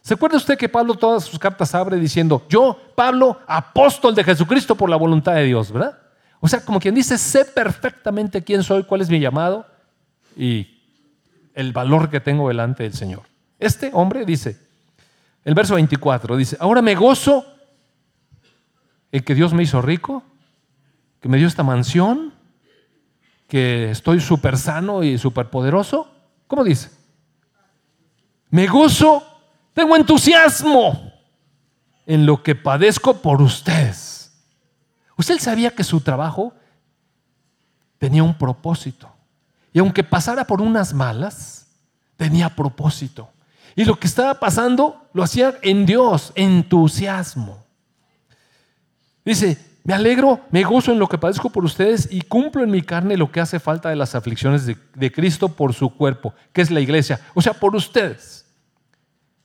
¿Se acuerda usted que Pablo todas sus cartas abre diciendo, yo, Pablo, apóstol de Jesucristo por la voluntad de Dios, ¿verdad? O sea, como quien dice, sé perfectamente quién soy, cuál es mi llamado y el valor que tengo delante del Señor. Este hombre dice, el verso 24 dice, ahora me gozo en que Dios me hizo rico, que me dio esta mansión, que estoy súper sano y súper poderoso. ¿Cómo dice? Me gozo, tengo entusiasmo en lo que padezco por ustedes Usted sabía que su trabajo tenía un propósito. Y aunque pasara por unas malas, tenía propósito. Y lo que estaba pasando lo hacía en Dios, entusiasmo. Dice, me alegro, me gozo en lo que padezco por ustedes y cumplo en mi carne lo que hace falta de las aflicciones de, Cristo por su cuerpo, que es la iglesia, o sea, por ustedes.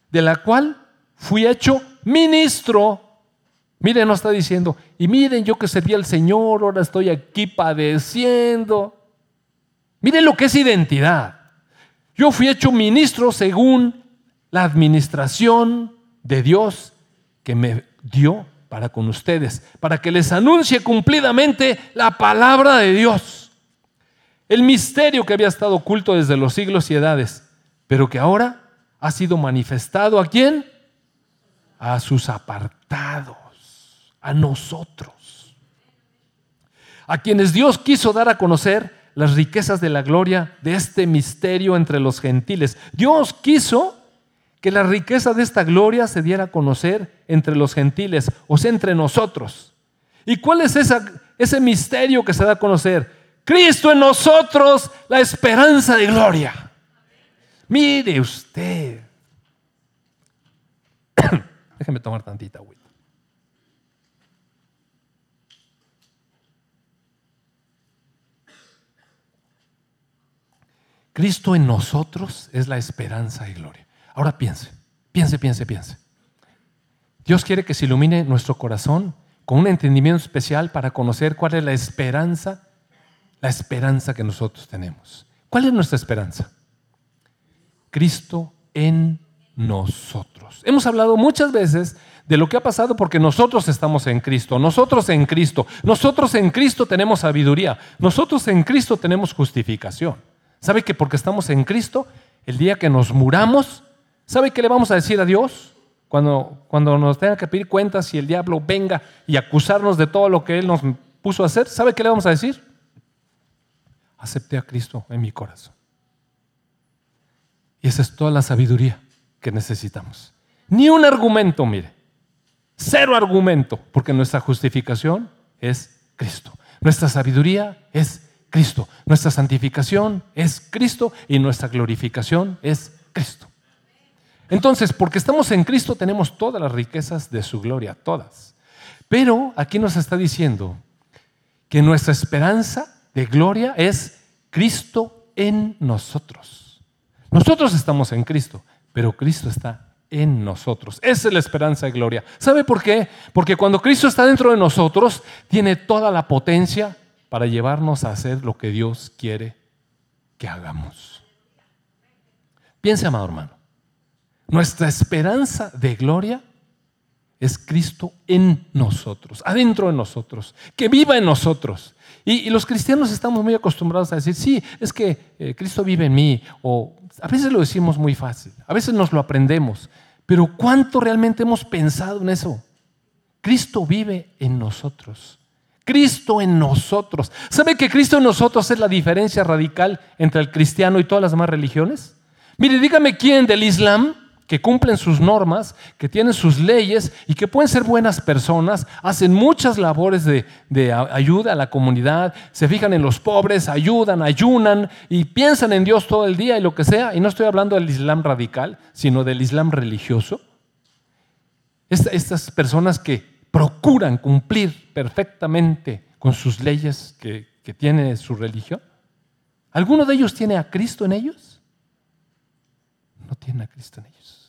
de la cual fui hecho ministro. Miren, no está diciendo, y miren, yo que servía al Señor, ahora estoy aquí padeciendo. Miren lo que es identidad. Yo fui hecho ministro según la administración de Dios que me dio para con ustedes, para que les anuncie cumplidamente la palabra de Dios. El misterio que había estado oculto desde los siglos y edades, pero que ahora ha sido manifestado a quién? A sus apartados, a nosotros, a quienes Dios quiso dar a conocer las riquezas de la gloria de este misterio entre los gentiles. Dios quiso que la riqueza de esta gloria se diera a conocer entre los gentiles, o sea, entre nosotros. ¿Y cuál es ese misterio que se da a conocer? Cristo en nosotros, la esperanza de gloria. Mire usted. Déjeme tomar tantita agüita. Cristo en nosotros es la esperanza y gloria. Ahora piense, piense, piense, piense. Dios quiere que se ilumine nuestro corazón con un entendimiento especial para conocer cuál es la esperanza, la esperanza que nosotros tenemos. ¿Cuál es nuestra esperanza? Cristo en nosotros. Hemos hablado muchas veces de lo que ha pasado porque nosotros estamos en Cristo, nosotros en Cristo, nosotros en Cristo tenemos sabiduría, nosotros en Cristo tenemos justificación. ¿Sabe que porque estamos en Cristo, el día que nos muramos, ¿sabe qué le vamos a decir a Dios? Cuando, cuando nos tenga que pedir cuentas y el diablo venga y acusarnos de todo lo que Él nos puso a hacer, ¿sabe qué le vamos a decir? Acepté a Cristo en mi corazón. Y esa es toda la sabiduría que necesitamos. Ni un argumento, mire. Cero argumento, porque nuestra justificación es Cristo. Nuestra sabiduría es Cristo. Nuestra santificación es Cristo y nuestra glorificación es Cristo. Entonces, porque estamos en Cristo, tenemos todas las riquezas de su gloria, todas. Pero aquí nos está diciendo que nuestra esperanza de gloria es Cristo en nosotros. Nosotros estamos en Cristo, pero Cristo está en nosotros. Esa es la esperanza de gloria. ¿Sabe por qué? Porque cuando Cristo está dentro de nosotros, tiene toda la potencia para llevarnos a hacer lo que Dios quiere que hagamos. Piense, amado hermano, nuestra esperanza de gloria es Cristo en nosotros, adentro de nosotros, que viva en nosotros. Y, los cristianos estamos muy acostumbrados a decir, sí, es que eh, Cristo vive en mí, o a veces lo decimos muy fácil, a veces nos lo aprendemos, pero ¿cuánto realmente hemos pensado en eso? Cristo vive en nosotros. Cristo en nosotros. ¿Sabe que Cristo en nosotros es la diferencia radical entre el cristiano y todas las demás religiones? Mire, dígame quién del Islam, que cumplen sus normas, que tienen sus leyes y que pueden ser buenas personas, hacen muchas labores de, de, ayuda a la comunidad, se fijan en los pobres, ayudan, ayunan y piensan en Dios todo el día y lo que sea. Y no estoy hablando del Islam radical, sino del Islam religioso. Estas personas que procuran cumplir perfectamente con sus leyes que, tiene su religión? ¿Alguno de ellos tiene a Cristo en ellos? No tiene a Cristo en ellos.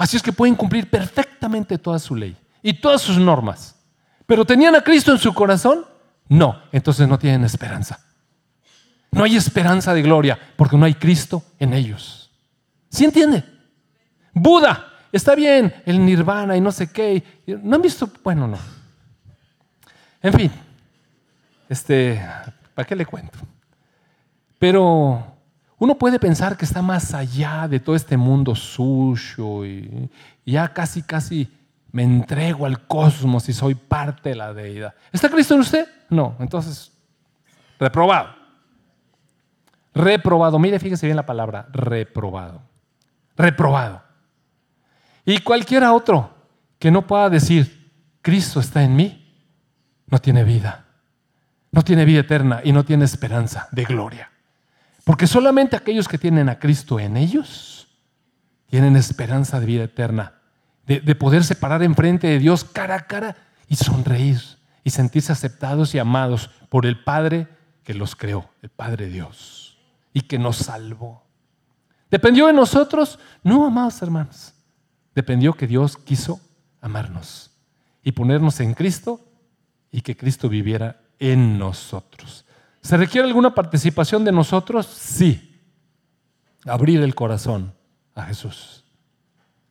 Así es que pueden cumplir perfectamente toda su ley y todas sus normas. ¿Pero tenían a Cristo en su corazón? No, entonces no tienen esperanza. No hay esperanza de gloria porque no hay Cristo en ellos. ¿Sí entiende? Buda Está bien el nirvana y no sé qué. ¿No han visto? Bueno, no. En fin, este, ¿para qué le cuento? Pero uno puede pensar que está más allá de todo este mundo suyo y ya casi, casi me entrego al cosmos y soy parte de la deidad. ¿Está Cristo en usted? No, entonces, reprobado. Reprobado. Mire, fíjese bien la palabra, reprobado. Reprobado. Y cualquiera otro que no pueda decir, Cristo está en mí, no tiene vida. No tiene vida eterna y no tiene esperanza de gloria. Porque solamente aquellos que tienen a Cristo en ellos tienen esperanza de vida eterna, de, de poderse parar enfrente de Dios cara a cara y sonreír y sentirse aceptados y amados por el Padre que los creó, el Padre Dios, y que nos salvó. ¿Dependió de nosotros? No, amados hermanos. Dependió que Dios quiso amarnos y ponernos en Cristo y que Cristo viviera en nosotros. ¿Se requiere alguna participación de nosotros? Sí. Abrir el corazón a Jesús.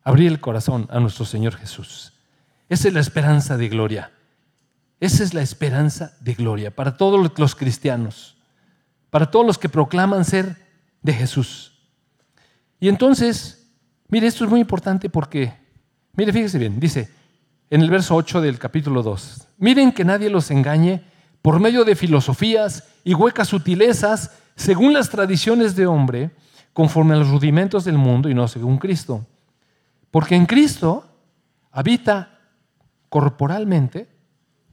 Abrir el corazón a nuestro Señor Jesús. Esa es la esperanza de gloria. Esa es la esperanza de gloria para todos los cristianos, para todos los que proclaman ser de Jesús. Y entonces, mire, esto es muy importante porque, mire, fíjese bien, dice en el verso 8 del capítulo 2, miren que nadie los engañe por medio de filosofías y huecas sutilezas, según las tradiciones de hombre, conforme a los rudimentos del mundo y no según Cristo. Porque en Cristo habita corporalmente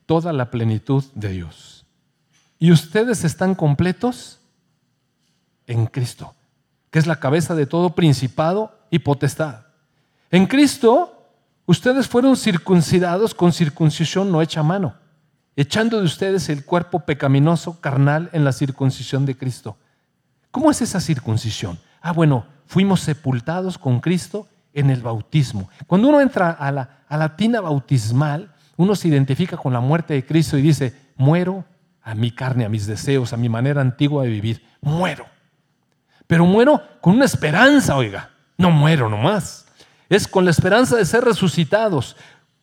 toda la plenitud de Dios. Y ustedes están completos en Cristo, que es la cabeza de todo principado y potestad. En Cristo ustedes fueron circuncidados con circuncisión no hecha mano, echando de ustedes el cuerpo pecaminoso carnal en la circuncisión de Cristo. ¿Cómo es esa circuncisión? Ah, bueno, fuimos sepultados con Cristo en el bautismo. Cuando uno entra a la, a la tina bautismal, uno se identifica con la muerte de Cristo y dice, muero a mi carne, a mis deseos, a mi manera antigua de vivir. Muero. Pero muero con una esperanza, oiga. No muero nomás. Es con la esperanza de ser resucitados.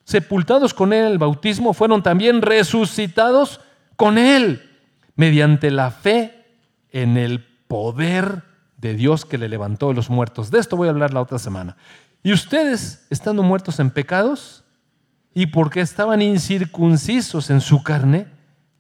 Sepultados con Él en el bautismo, fueron también resucitados con Él mediante la fe en el poder de Dios que le levantó de los muertos. De esto voy a hablar la otra semana. Y ustedes, estando muertos en pecados, y porque estaban incircuncisos en su carne,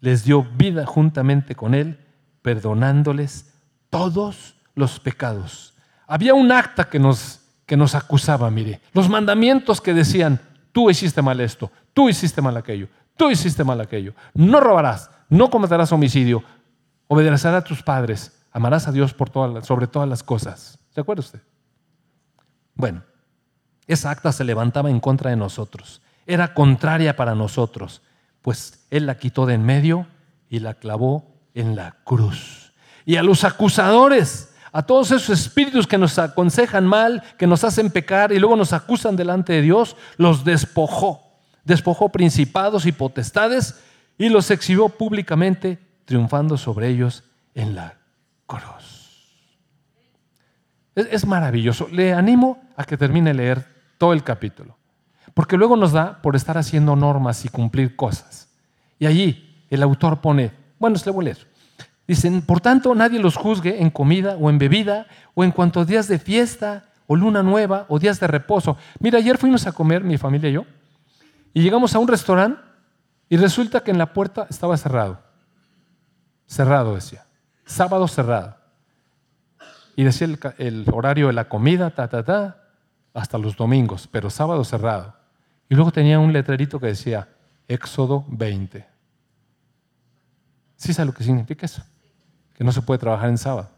les dio vida juntamente con Él, perdonándoles todos los pecados. Había un acta que nos, que nos acusaba, mire, los mandamientos que decían, tú hiciste mal esto, tú hiciste mal aquello, tú hiciste mal aquello, no robarás, no cometerás homicidio, obedecerás a tus padres, amarás a Dios por sobre todas las cosas. ¿Se acuerda usted? Bueno, esa acta se levantaba en contra de nosotros. Era contraria para nosotros, pues Él la quitó de en medio y la clavó en la cruz. Y a los acusadores, a todos esos espíritus que nos aconsejan mal, que nos hacen pecar y luego nos acusan delante de Dios, los despojó. Despojó principados y potestades y los exhibió públicamente, triunfando sobre ellos en la cruz. Es, maravilloso. Le animo a que termine de leer todo el capítulo. Porque luego nos da por estar haciendo normas y cumplir cosas. Y allí el autor pone, bueno, se le voy a leer. Dicen, por tanto, nadie los juzgue en comida o en bebida o en cuanto a días de fiesta o luna nueva o días de reposo. Mira, ayer fuimos a comer, mi familia y yo, y llegamos a un restaurante y resulta que en la puerta estaba cerrado. Cerrado, decía sábado cerrado. Y decía el, horario de la comida, ta, ta, ta, hasta los domingos, pero sábado cerrado. Y luego tenía un letrerito que decía Éxodo 20. ¿Sí sabe lo que significa eso? No se puede trabajar en sábado.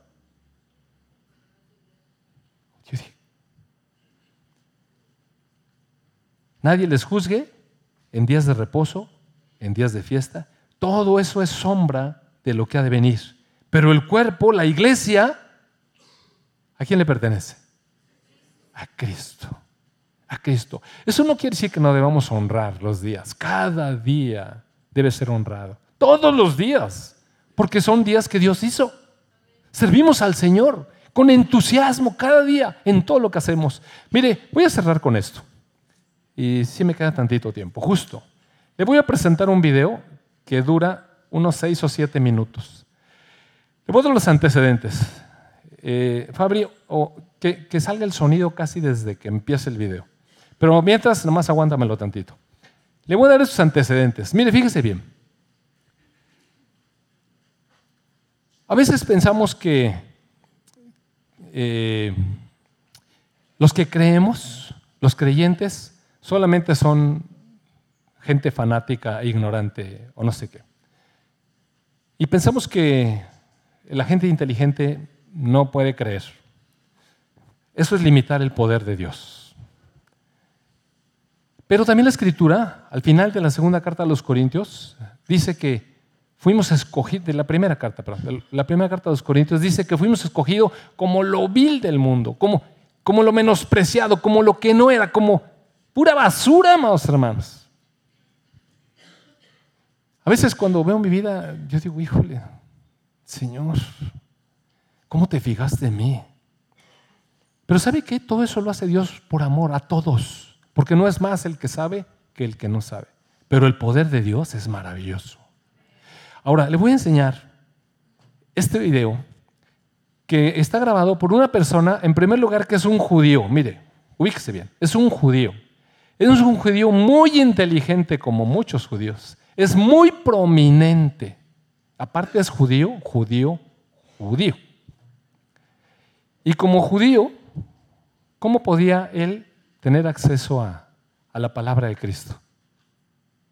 Nadie les juzgue en días de reposo, en días de fiesta. Todo eso es sombra de lo que ha de venir. Pero el cuerpo, la iglesia, ¿a quién le pertenece? A Cristo. A Cristo. Eso no quiere decir que no debamos honrar los días. Cada día debe ser honrado. Todos los días. Porque son días que Dios hizo. Servimos al Señor con entusiasmo cada día en todo lo que hacemos. Mire, voy a cerrar con esto. Y si me queda tantito tiempo, justo. Le voy a presentar un video que dura unos seis o siete minutos. Le voy a dar los antecedentes. Eh, Fabri, que, salga el sonido casi desde que empiece el video. Pero mientras, nomás aguántamelo tantito. Le voy a dar esos antecedentes. Mire, fíjese bien. A veces pensamos que eh, los que creemos, los creyentes, solamente son gente fanática, ignorante o no sé qué. Y pensamos que la gente inteligente no puede creer. Eso es limitar el poder de Dios. Pero también la escritura, al final de la segunda carta a los Corintios, dice que fuimos escogidos, de la primera carta, perdón, la primera carta de los Corintios dice que fuimos escogidos como lo vil del mundo, como, como lo menospreciado, como lo que no era, como pura basura, amados hermanos. A veces cuando veo mi vida, yo digo, híjole, Señor, ¿cómo te fijaste en mí? Pero ¿sabe qué? Todo eso lo hace Dios por amor a todos, porque no es más el que sabe que el que no sabe. Pero el poder de Dios es maravilloso. Ahora, le voy a enseñar este video que está grabado por una persona, en primer lugar, que es un judío. Mire, ubíquese bien, es un judío. Es un judío muy inteligente como muchos judíos. Es muy prominente. Aparte es judío, judío, judío. Y como judío, ¿cómo podía él tener acceso a, a la palabra de Cristo?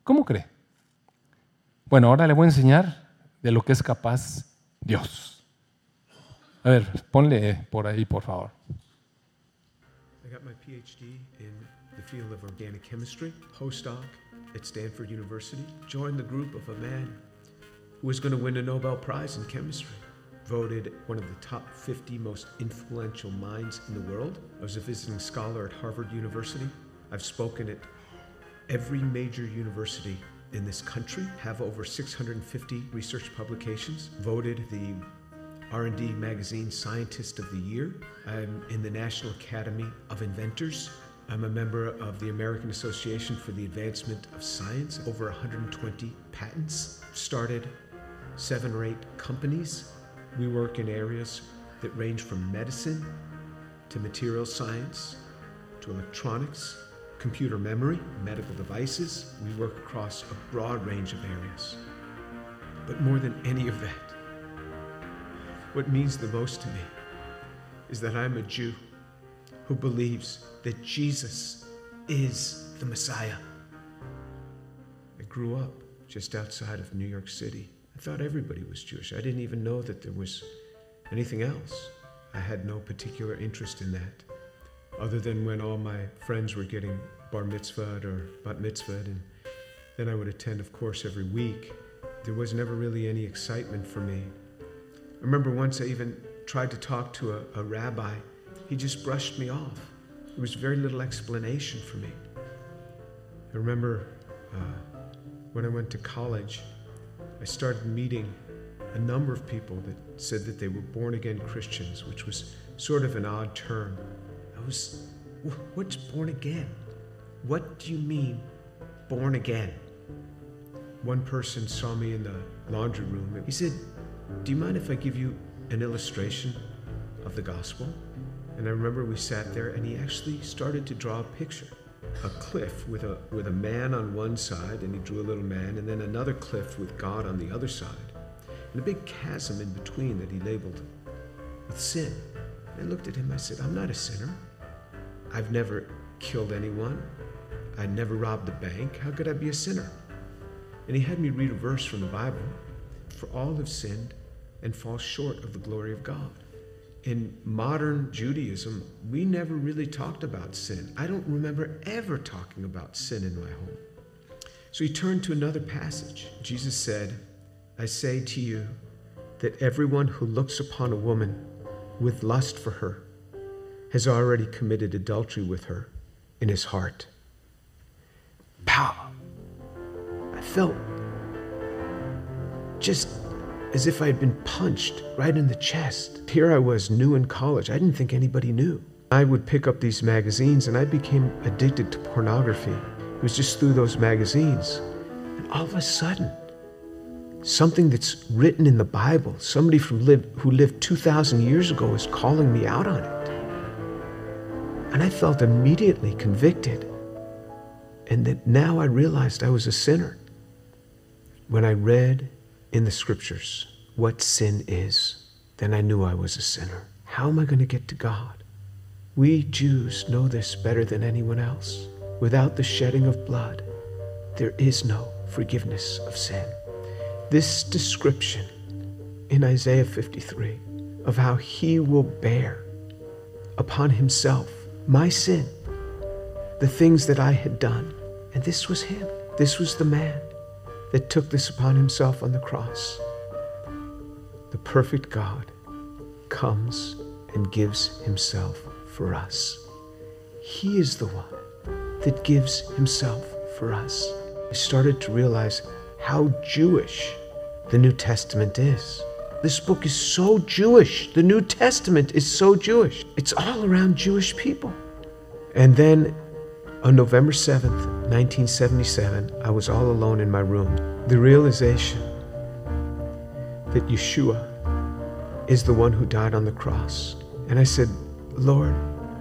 ¿Cómo cree? Bueno, ahora le voy a enseñar de lo que es capaz Dios. A ver, ponle por ahí, por favor. I got my PhD in the field of organic chemistry, postdoc at Stanford University. Joined the group of a man who was going to win a Nobel Prize in chemistry. Voted one of the top 50 most influential minds in the world. I was a visiting scholar at Harvard University. I've spoken at every major university in this country have over 650 research publications voted the r&d magazine scientist of the year i'm in the national academy of inventors. I'm a member of the american association for the advancement of science. Over 120 patents started seven or eight companies. We work in areas that range from medicine to material science to electronics computer memory, medical devices. We work across a broad range of areas. But more than any of that, what means the most to me is that I'm a Jew who believes that Jesus is the Messiah. I grew up just outside of New York City. I thought everybody was Jewish. I didn't even know that there was anything else. I had no particular interest in that other than when all my friends were getting bar mitzvahed or bat mitzvahed, and then I would attend, of course, every week. There was never really any excitement for me. I remember once I even tried to talk to a, a rabbi. He just brushed me off. There was very little explanation for me. I remember uh, when I went to college, I started meeting a number of people that said that they were born again Christians, which was sort of an odd term. Was, what's born again? What do you mean, born again? One person saw me in the laundry room. He said, Do you mind if I give you an illustration of the gospel? And I remember we sat there and he actually started to draw a picture a cliff with a, with a man on one side, and he drew a little man, and then another cliff with God on the other side, and a big chasm in between that he labeled with sin. And I looked at him, I said, I'm not a sinner. I've never killed anyone. I never robbed a bank. How could I be a sinner? And he had me read a verse from the Bible For all have sinned and fall short of the glory of God. In modern Judaism, we never really talked about sin. I don't remember ever talking about sin in my home. So he turned to another passage. Jesus said, I say to you that everyone who looks upon a woman with lust for her has already committed adultery with her in his heart. Pow! I felt just as if I had been punched right in the chest. Here I was, new in college. I didn't think anybody knew. I would pick up these magazines and I became addicted to pornography. It was just through those magazines. And all of a sudden, something that's written in the Bible, somebody from live, who lived 2,000 years ago is calling me out on it. And I felt immediately convicted. And that now I realized I was a sinner. When I read in the scriptures what sin is, then I knew I was a sinner. How am I going to get to God? We Jews know this better than anyone else. Without the shedding of blood, there is no forgiveness of sin. This description in Isaiah 53 of how he will bear upon himself my sin, the things that I had done. And this was him. This was the man that took this upon himself on the cross. The perfect God comes and gives himself for us. He is the one that gives himself for us. I started to realize how Jewish the New Testament is. This book is so Jewish. The New Testament is so Jewish. It's all around Jewish people. And then on November 7th, 1977, I was all alone in my room. The realization that Yeshua is the one who died on the cross. And I said, Lord,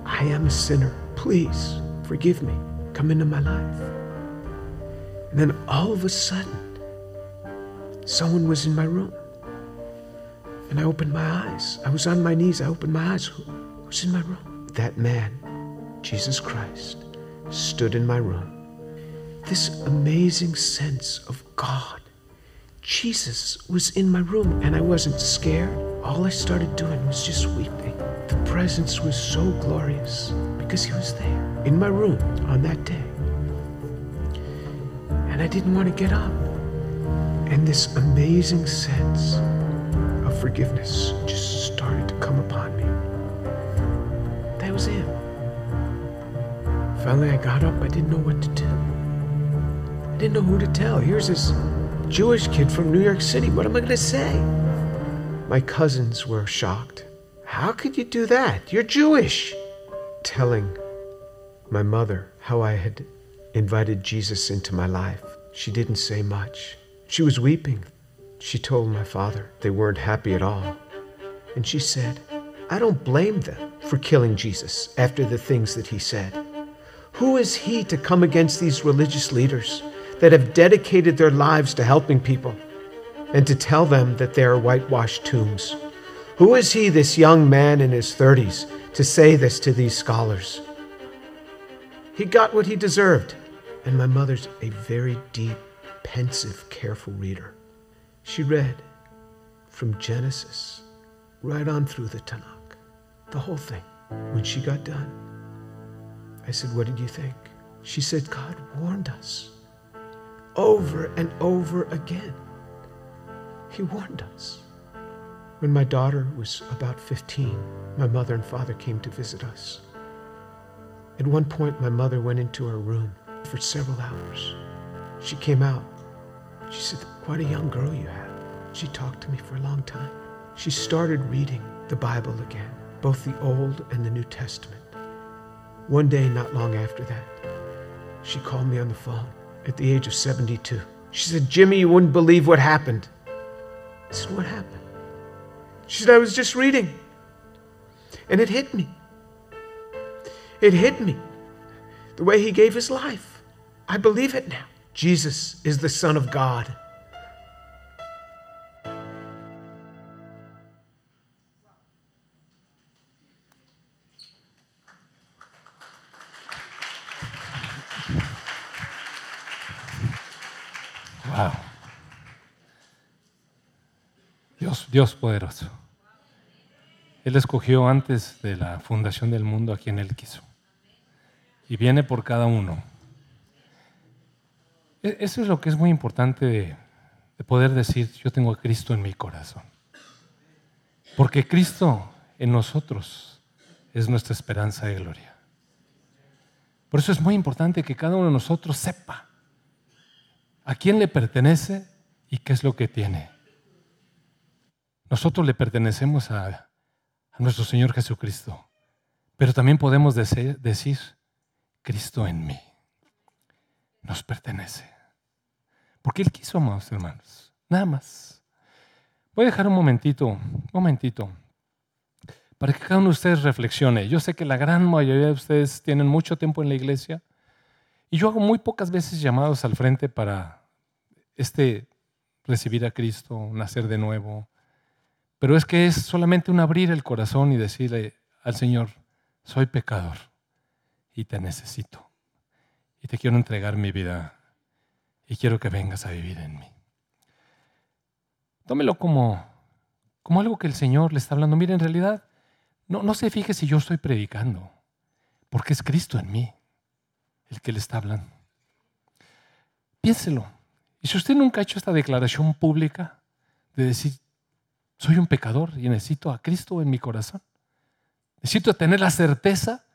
I am a sinner. Please forgive me. Come into my life. And then all of a sudden, someone was in my room. And I opened my eyes. I was on my knees. I opened my eyes. Who, who's in my room? That man, Jesus Christ, stood in my room. This amazing sense of God. Jesus was in my room and I wasn't scared. All I started doing was just weeping. The presence was so glorious because he was there in my room on that day. And I didn't want to get up. And this amazing sense of forgiveness just started to come upon me. That was him. Finally, I got up. I didn't know what to do. I didn't know who to tell. Here's this Jewish kid from New York City. What am I going to say? My cousins were shocked. How could you do that? You're Jewish. Telling my mother how I had invited Jesus into my life. She didn't say much. She was weeping. She told my father they weren't happy at all. And she said, I don't blame them for killing Jesus after the things that he said. Who is he to come against these religious leaders that have dedicated their lives to helping people and to tell them that they are whitewashed tombs? Who is he, this young man in his 30s, to say this to these scholars? He got what he deserved. And my mother's a very deep, pensive, careful reader. She read from Genesis right on through the Tanakh, the whole thing. When she got done, I said, What did you think? She said, God warned us over and over again. He warned us. When my daughter was about 15, my mother and father came to visit us. At one point, my mother went into her room for several hours. She came out. She said, Quite a young girl you have. She talked to me for a long time. She started reading the Bible again, both the Old and the New Testament. One day, not long after that, she called me on the phone at the age of 72. She said, Jimmy, you wouldn't believe what happened. I said, What happened? She said, I was just reading. And it hit me. It hit me. The way he gave his life. I believe it now. Jesus is the Son of God. Wow. Dios, Dios poderoso. Él escogió antes de la fundación del mundo a quien Él quiso. Y viene por cada uno. E- Eso es lo que es muy importante de, de poder decir, yo tengo a Cristo en mi corazón. Porque Cristo en nosotros es nuestra esperanza de gloria. Por eso es muy importante que cada uno de nosotros sepa a quién le pertenece y qué es lo que tiene. Nosotros le pertenecemos a, nuestro Señor Jesucristo, pero también podemos decir, Cristo en mí nos pertenece. Porque Él quiso, amados hermanos, nada más. Voy a dejar un momentito, un momentito, para que cada uno de ustedes reflexione. Yo sé que la gran mayoría de ustedes tienen mucho tiempo en la iglesia y yo hago muy pocas veces llamados al frente para este recibir a Cristo, nacer de nuevo. Pero es que es solamente un abrir el corazón y decirle al Señor, soy pecador y te necesito. Y te quiero entregar mi vida y quiero que vengas a vivir en mí. Tómelo como, como algo que el Señor le está hablando. Mire, en realidad, no, no se fije si yo estoy predicando, porque es Cristo en mí el que le está hablando. Piénselo Y si usted nunca ha hecho esta declaración pública de decir, soy un pecador y necesito a Cristo en mi corazón, necesito tener la certeza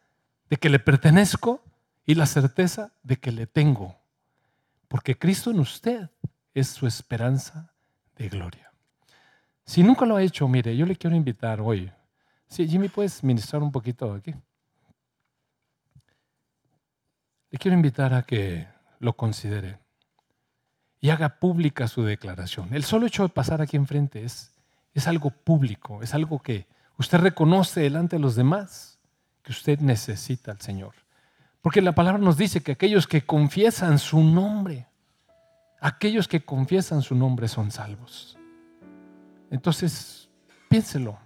de que le pertenezco y la certeza de que le tengo, porque Cristo en usted es su esperanza de gloria. Si nunca lo ha hecho, mire, yo le quiero invitar hoy. Sí, Jimmy, ¿puedes ministrar un poquito aquí? Le quiero invitar a que lo considere y haga pública su declaración. El solo hecho de pasar aquí enfrente es, es algo público, es algo que usted reconoce delante de los demás que usted necesita al Señor. Porque la palabra nos dice que aquellos que confiesan su nombre, aquellos que confiesan su nombre son salvos. Entonces, piénselo.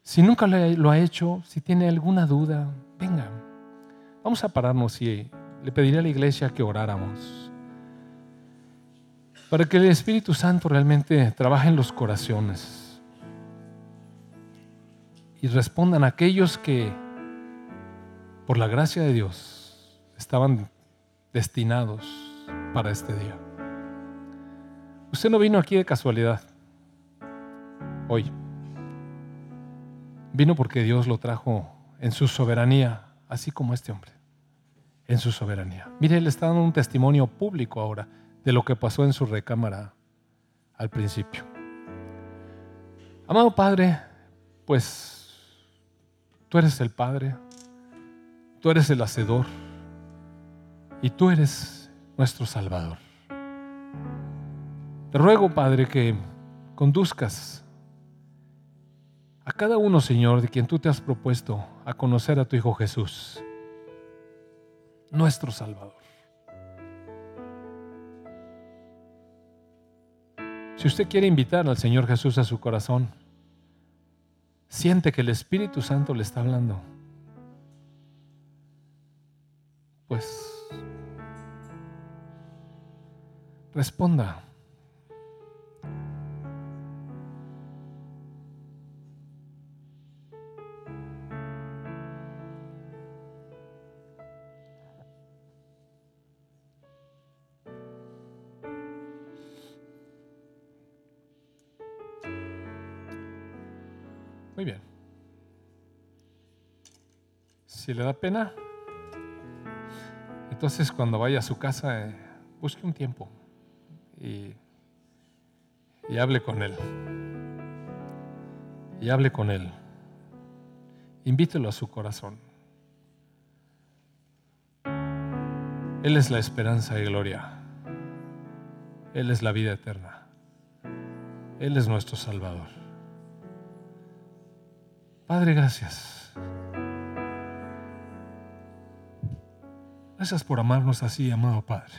Si nunca lo ha hecho, si tiene alguna duda, venga. Vamos a pararnos y le pediré a la iglesia que oráramos. Para que el Espíritu Santo realmente trabaje en los corazones y respondan a aquellos que, por la gracia de Dios, estaban destinados para este día. Usted no vino aquí de casualidad hoy. Vino porque Dios lo trajo en su soberanía, así como este hombre, en su soberanía. Mire, él está dando un testimonio público ahora de lo que pasó en su recámara al principio. Amado Padre, pues tú eres el Padre, tú eres el Hacedor y tú eres nuestro Salvador. Te ruego, Padre, que conduzcas a cada uno, Señor, de quien tú te has propuesto a conocer a tu Hijo Jesús, nuestro Salvador. Si usted quiere invitar al Señor Jesús a su corazón, siente que el Espíritu Santo le está hablando, pues responda. Muy bien. Si le da pena, entonces cuando vaya a su casa, eh, busque un tiempo y, y hable con él. Y hable con él. Invítelo a su corazón. Él es la esperanza y gloria. Él es la vida eterna. Él es nuestro Salvador. Padre, gracias. Gracias por amarnos así, amado Padre.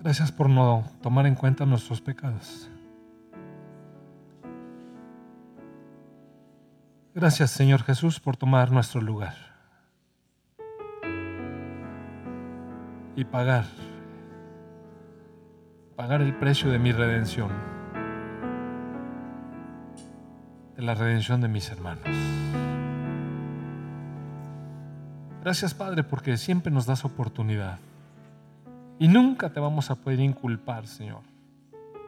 Gracias por no tomar en cuenta nuestros pecados. Gracias, Señor Jesús, por tomar nuestro lugar y pagar, pagar el precio de mi redención de la redención de mis hermanos. Gracias Padre porque siempre nos das oportunidad y nunca te vamos a poder inculpar, Señor,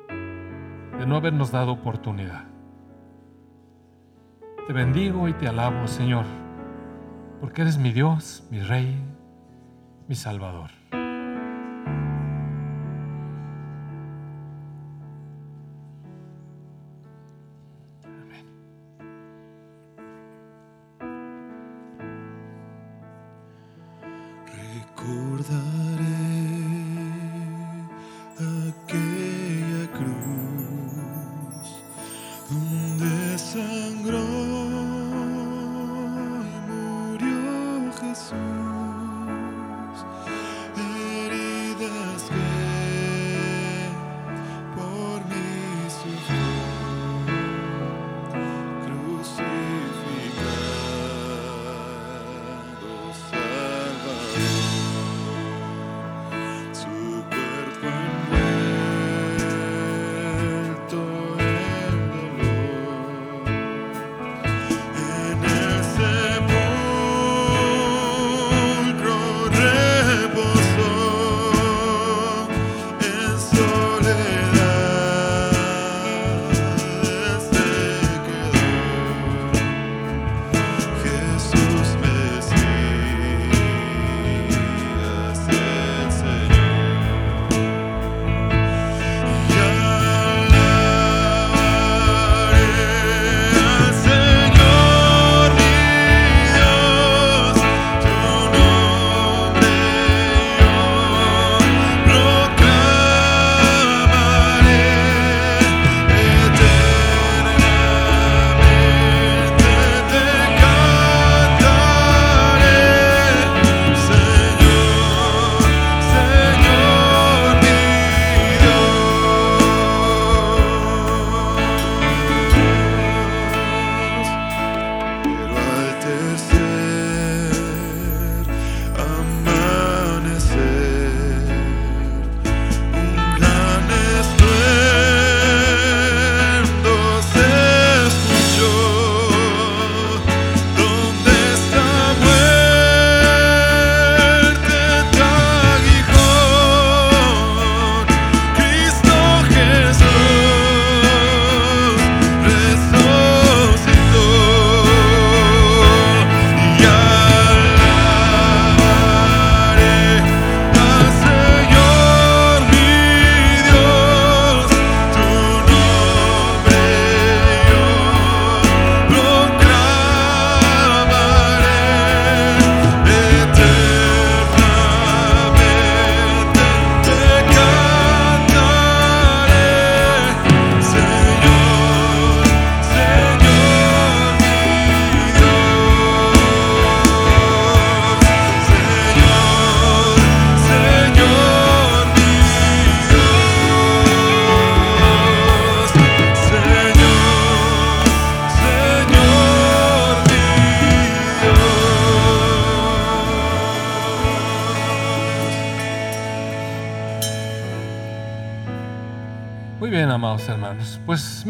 de no habernos dado oportunidad. Te bendigo y te alabo, Señor, porque eres mi Dios, mi Rey, mi Salvador.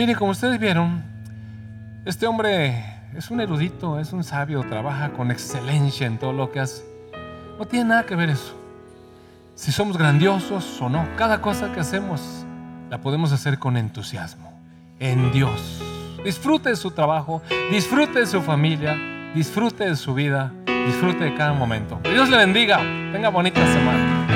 Miren, como ustedes vieron, este hombre es un erudito, es un sabio, trabaja con excelencia en todo lo que hace. No tiene nada que ver eso. Si somos grandiosos o no, cada cosa que hacemos la podemos hacer con entusiasmo, en Dios. Disfrute de su trabajo, disfrute de su familia, disfrute de su vida, disfrute de cada momento. Que Dios le bendiga. Tenga bonita semana.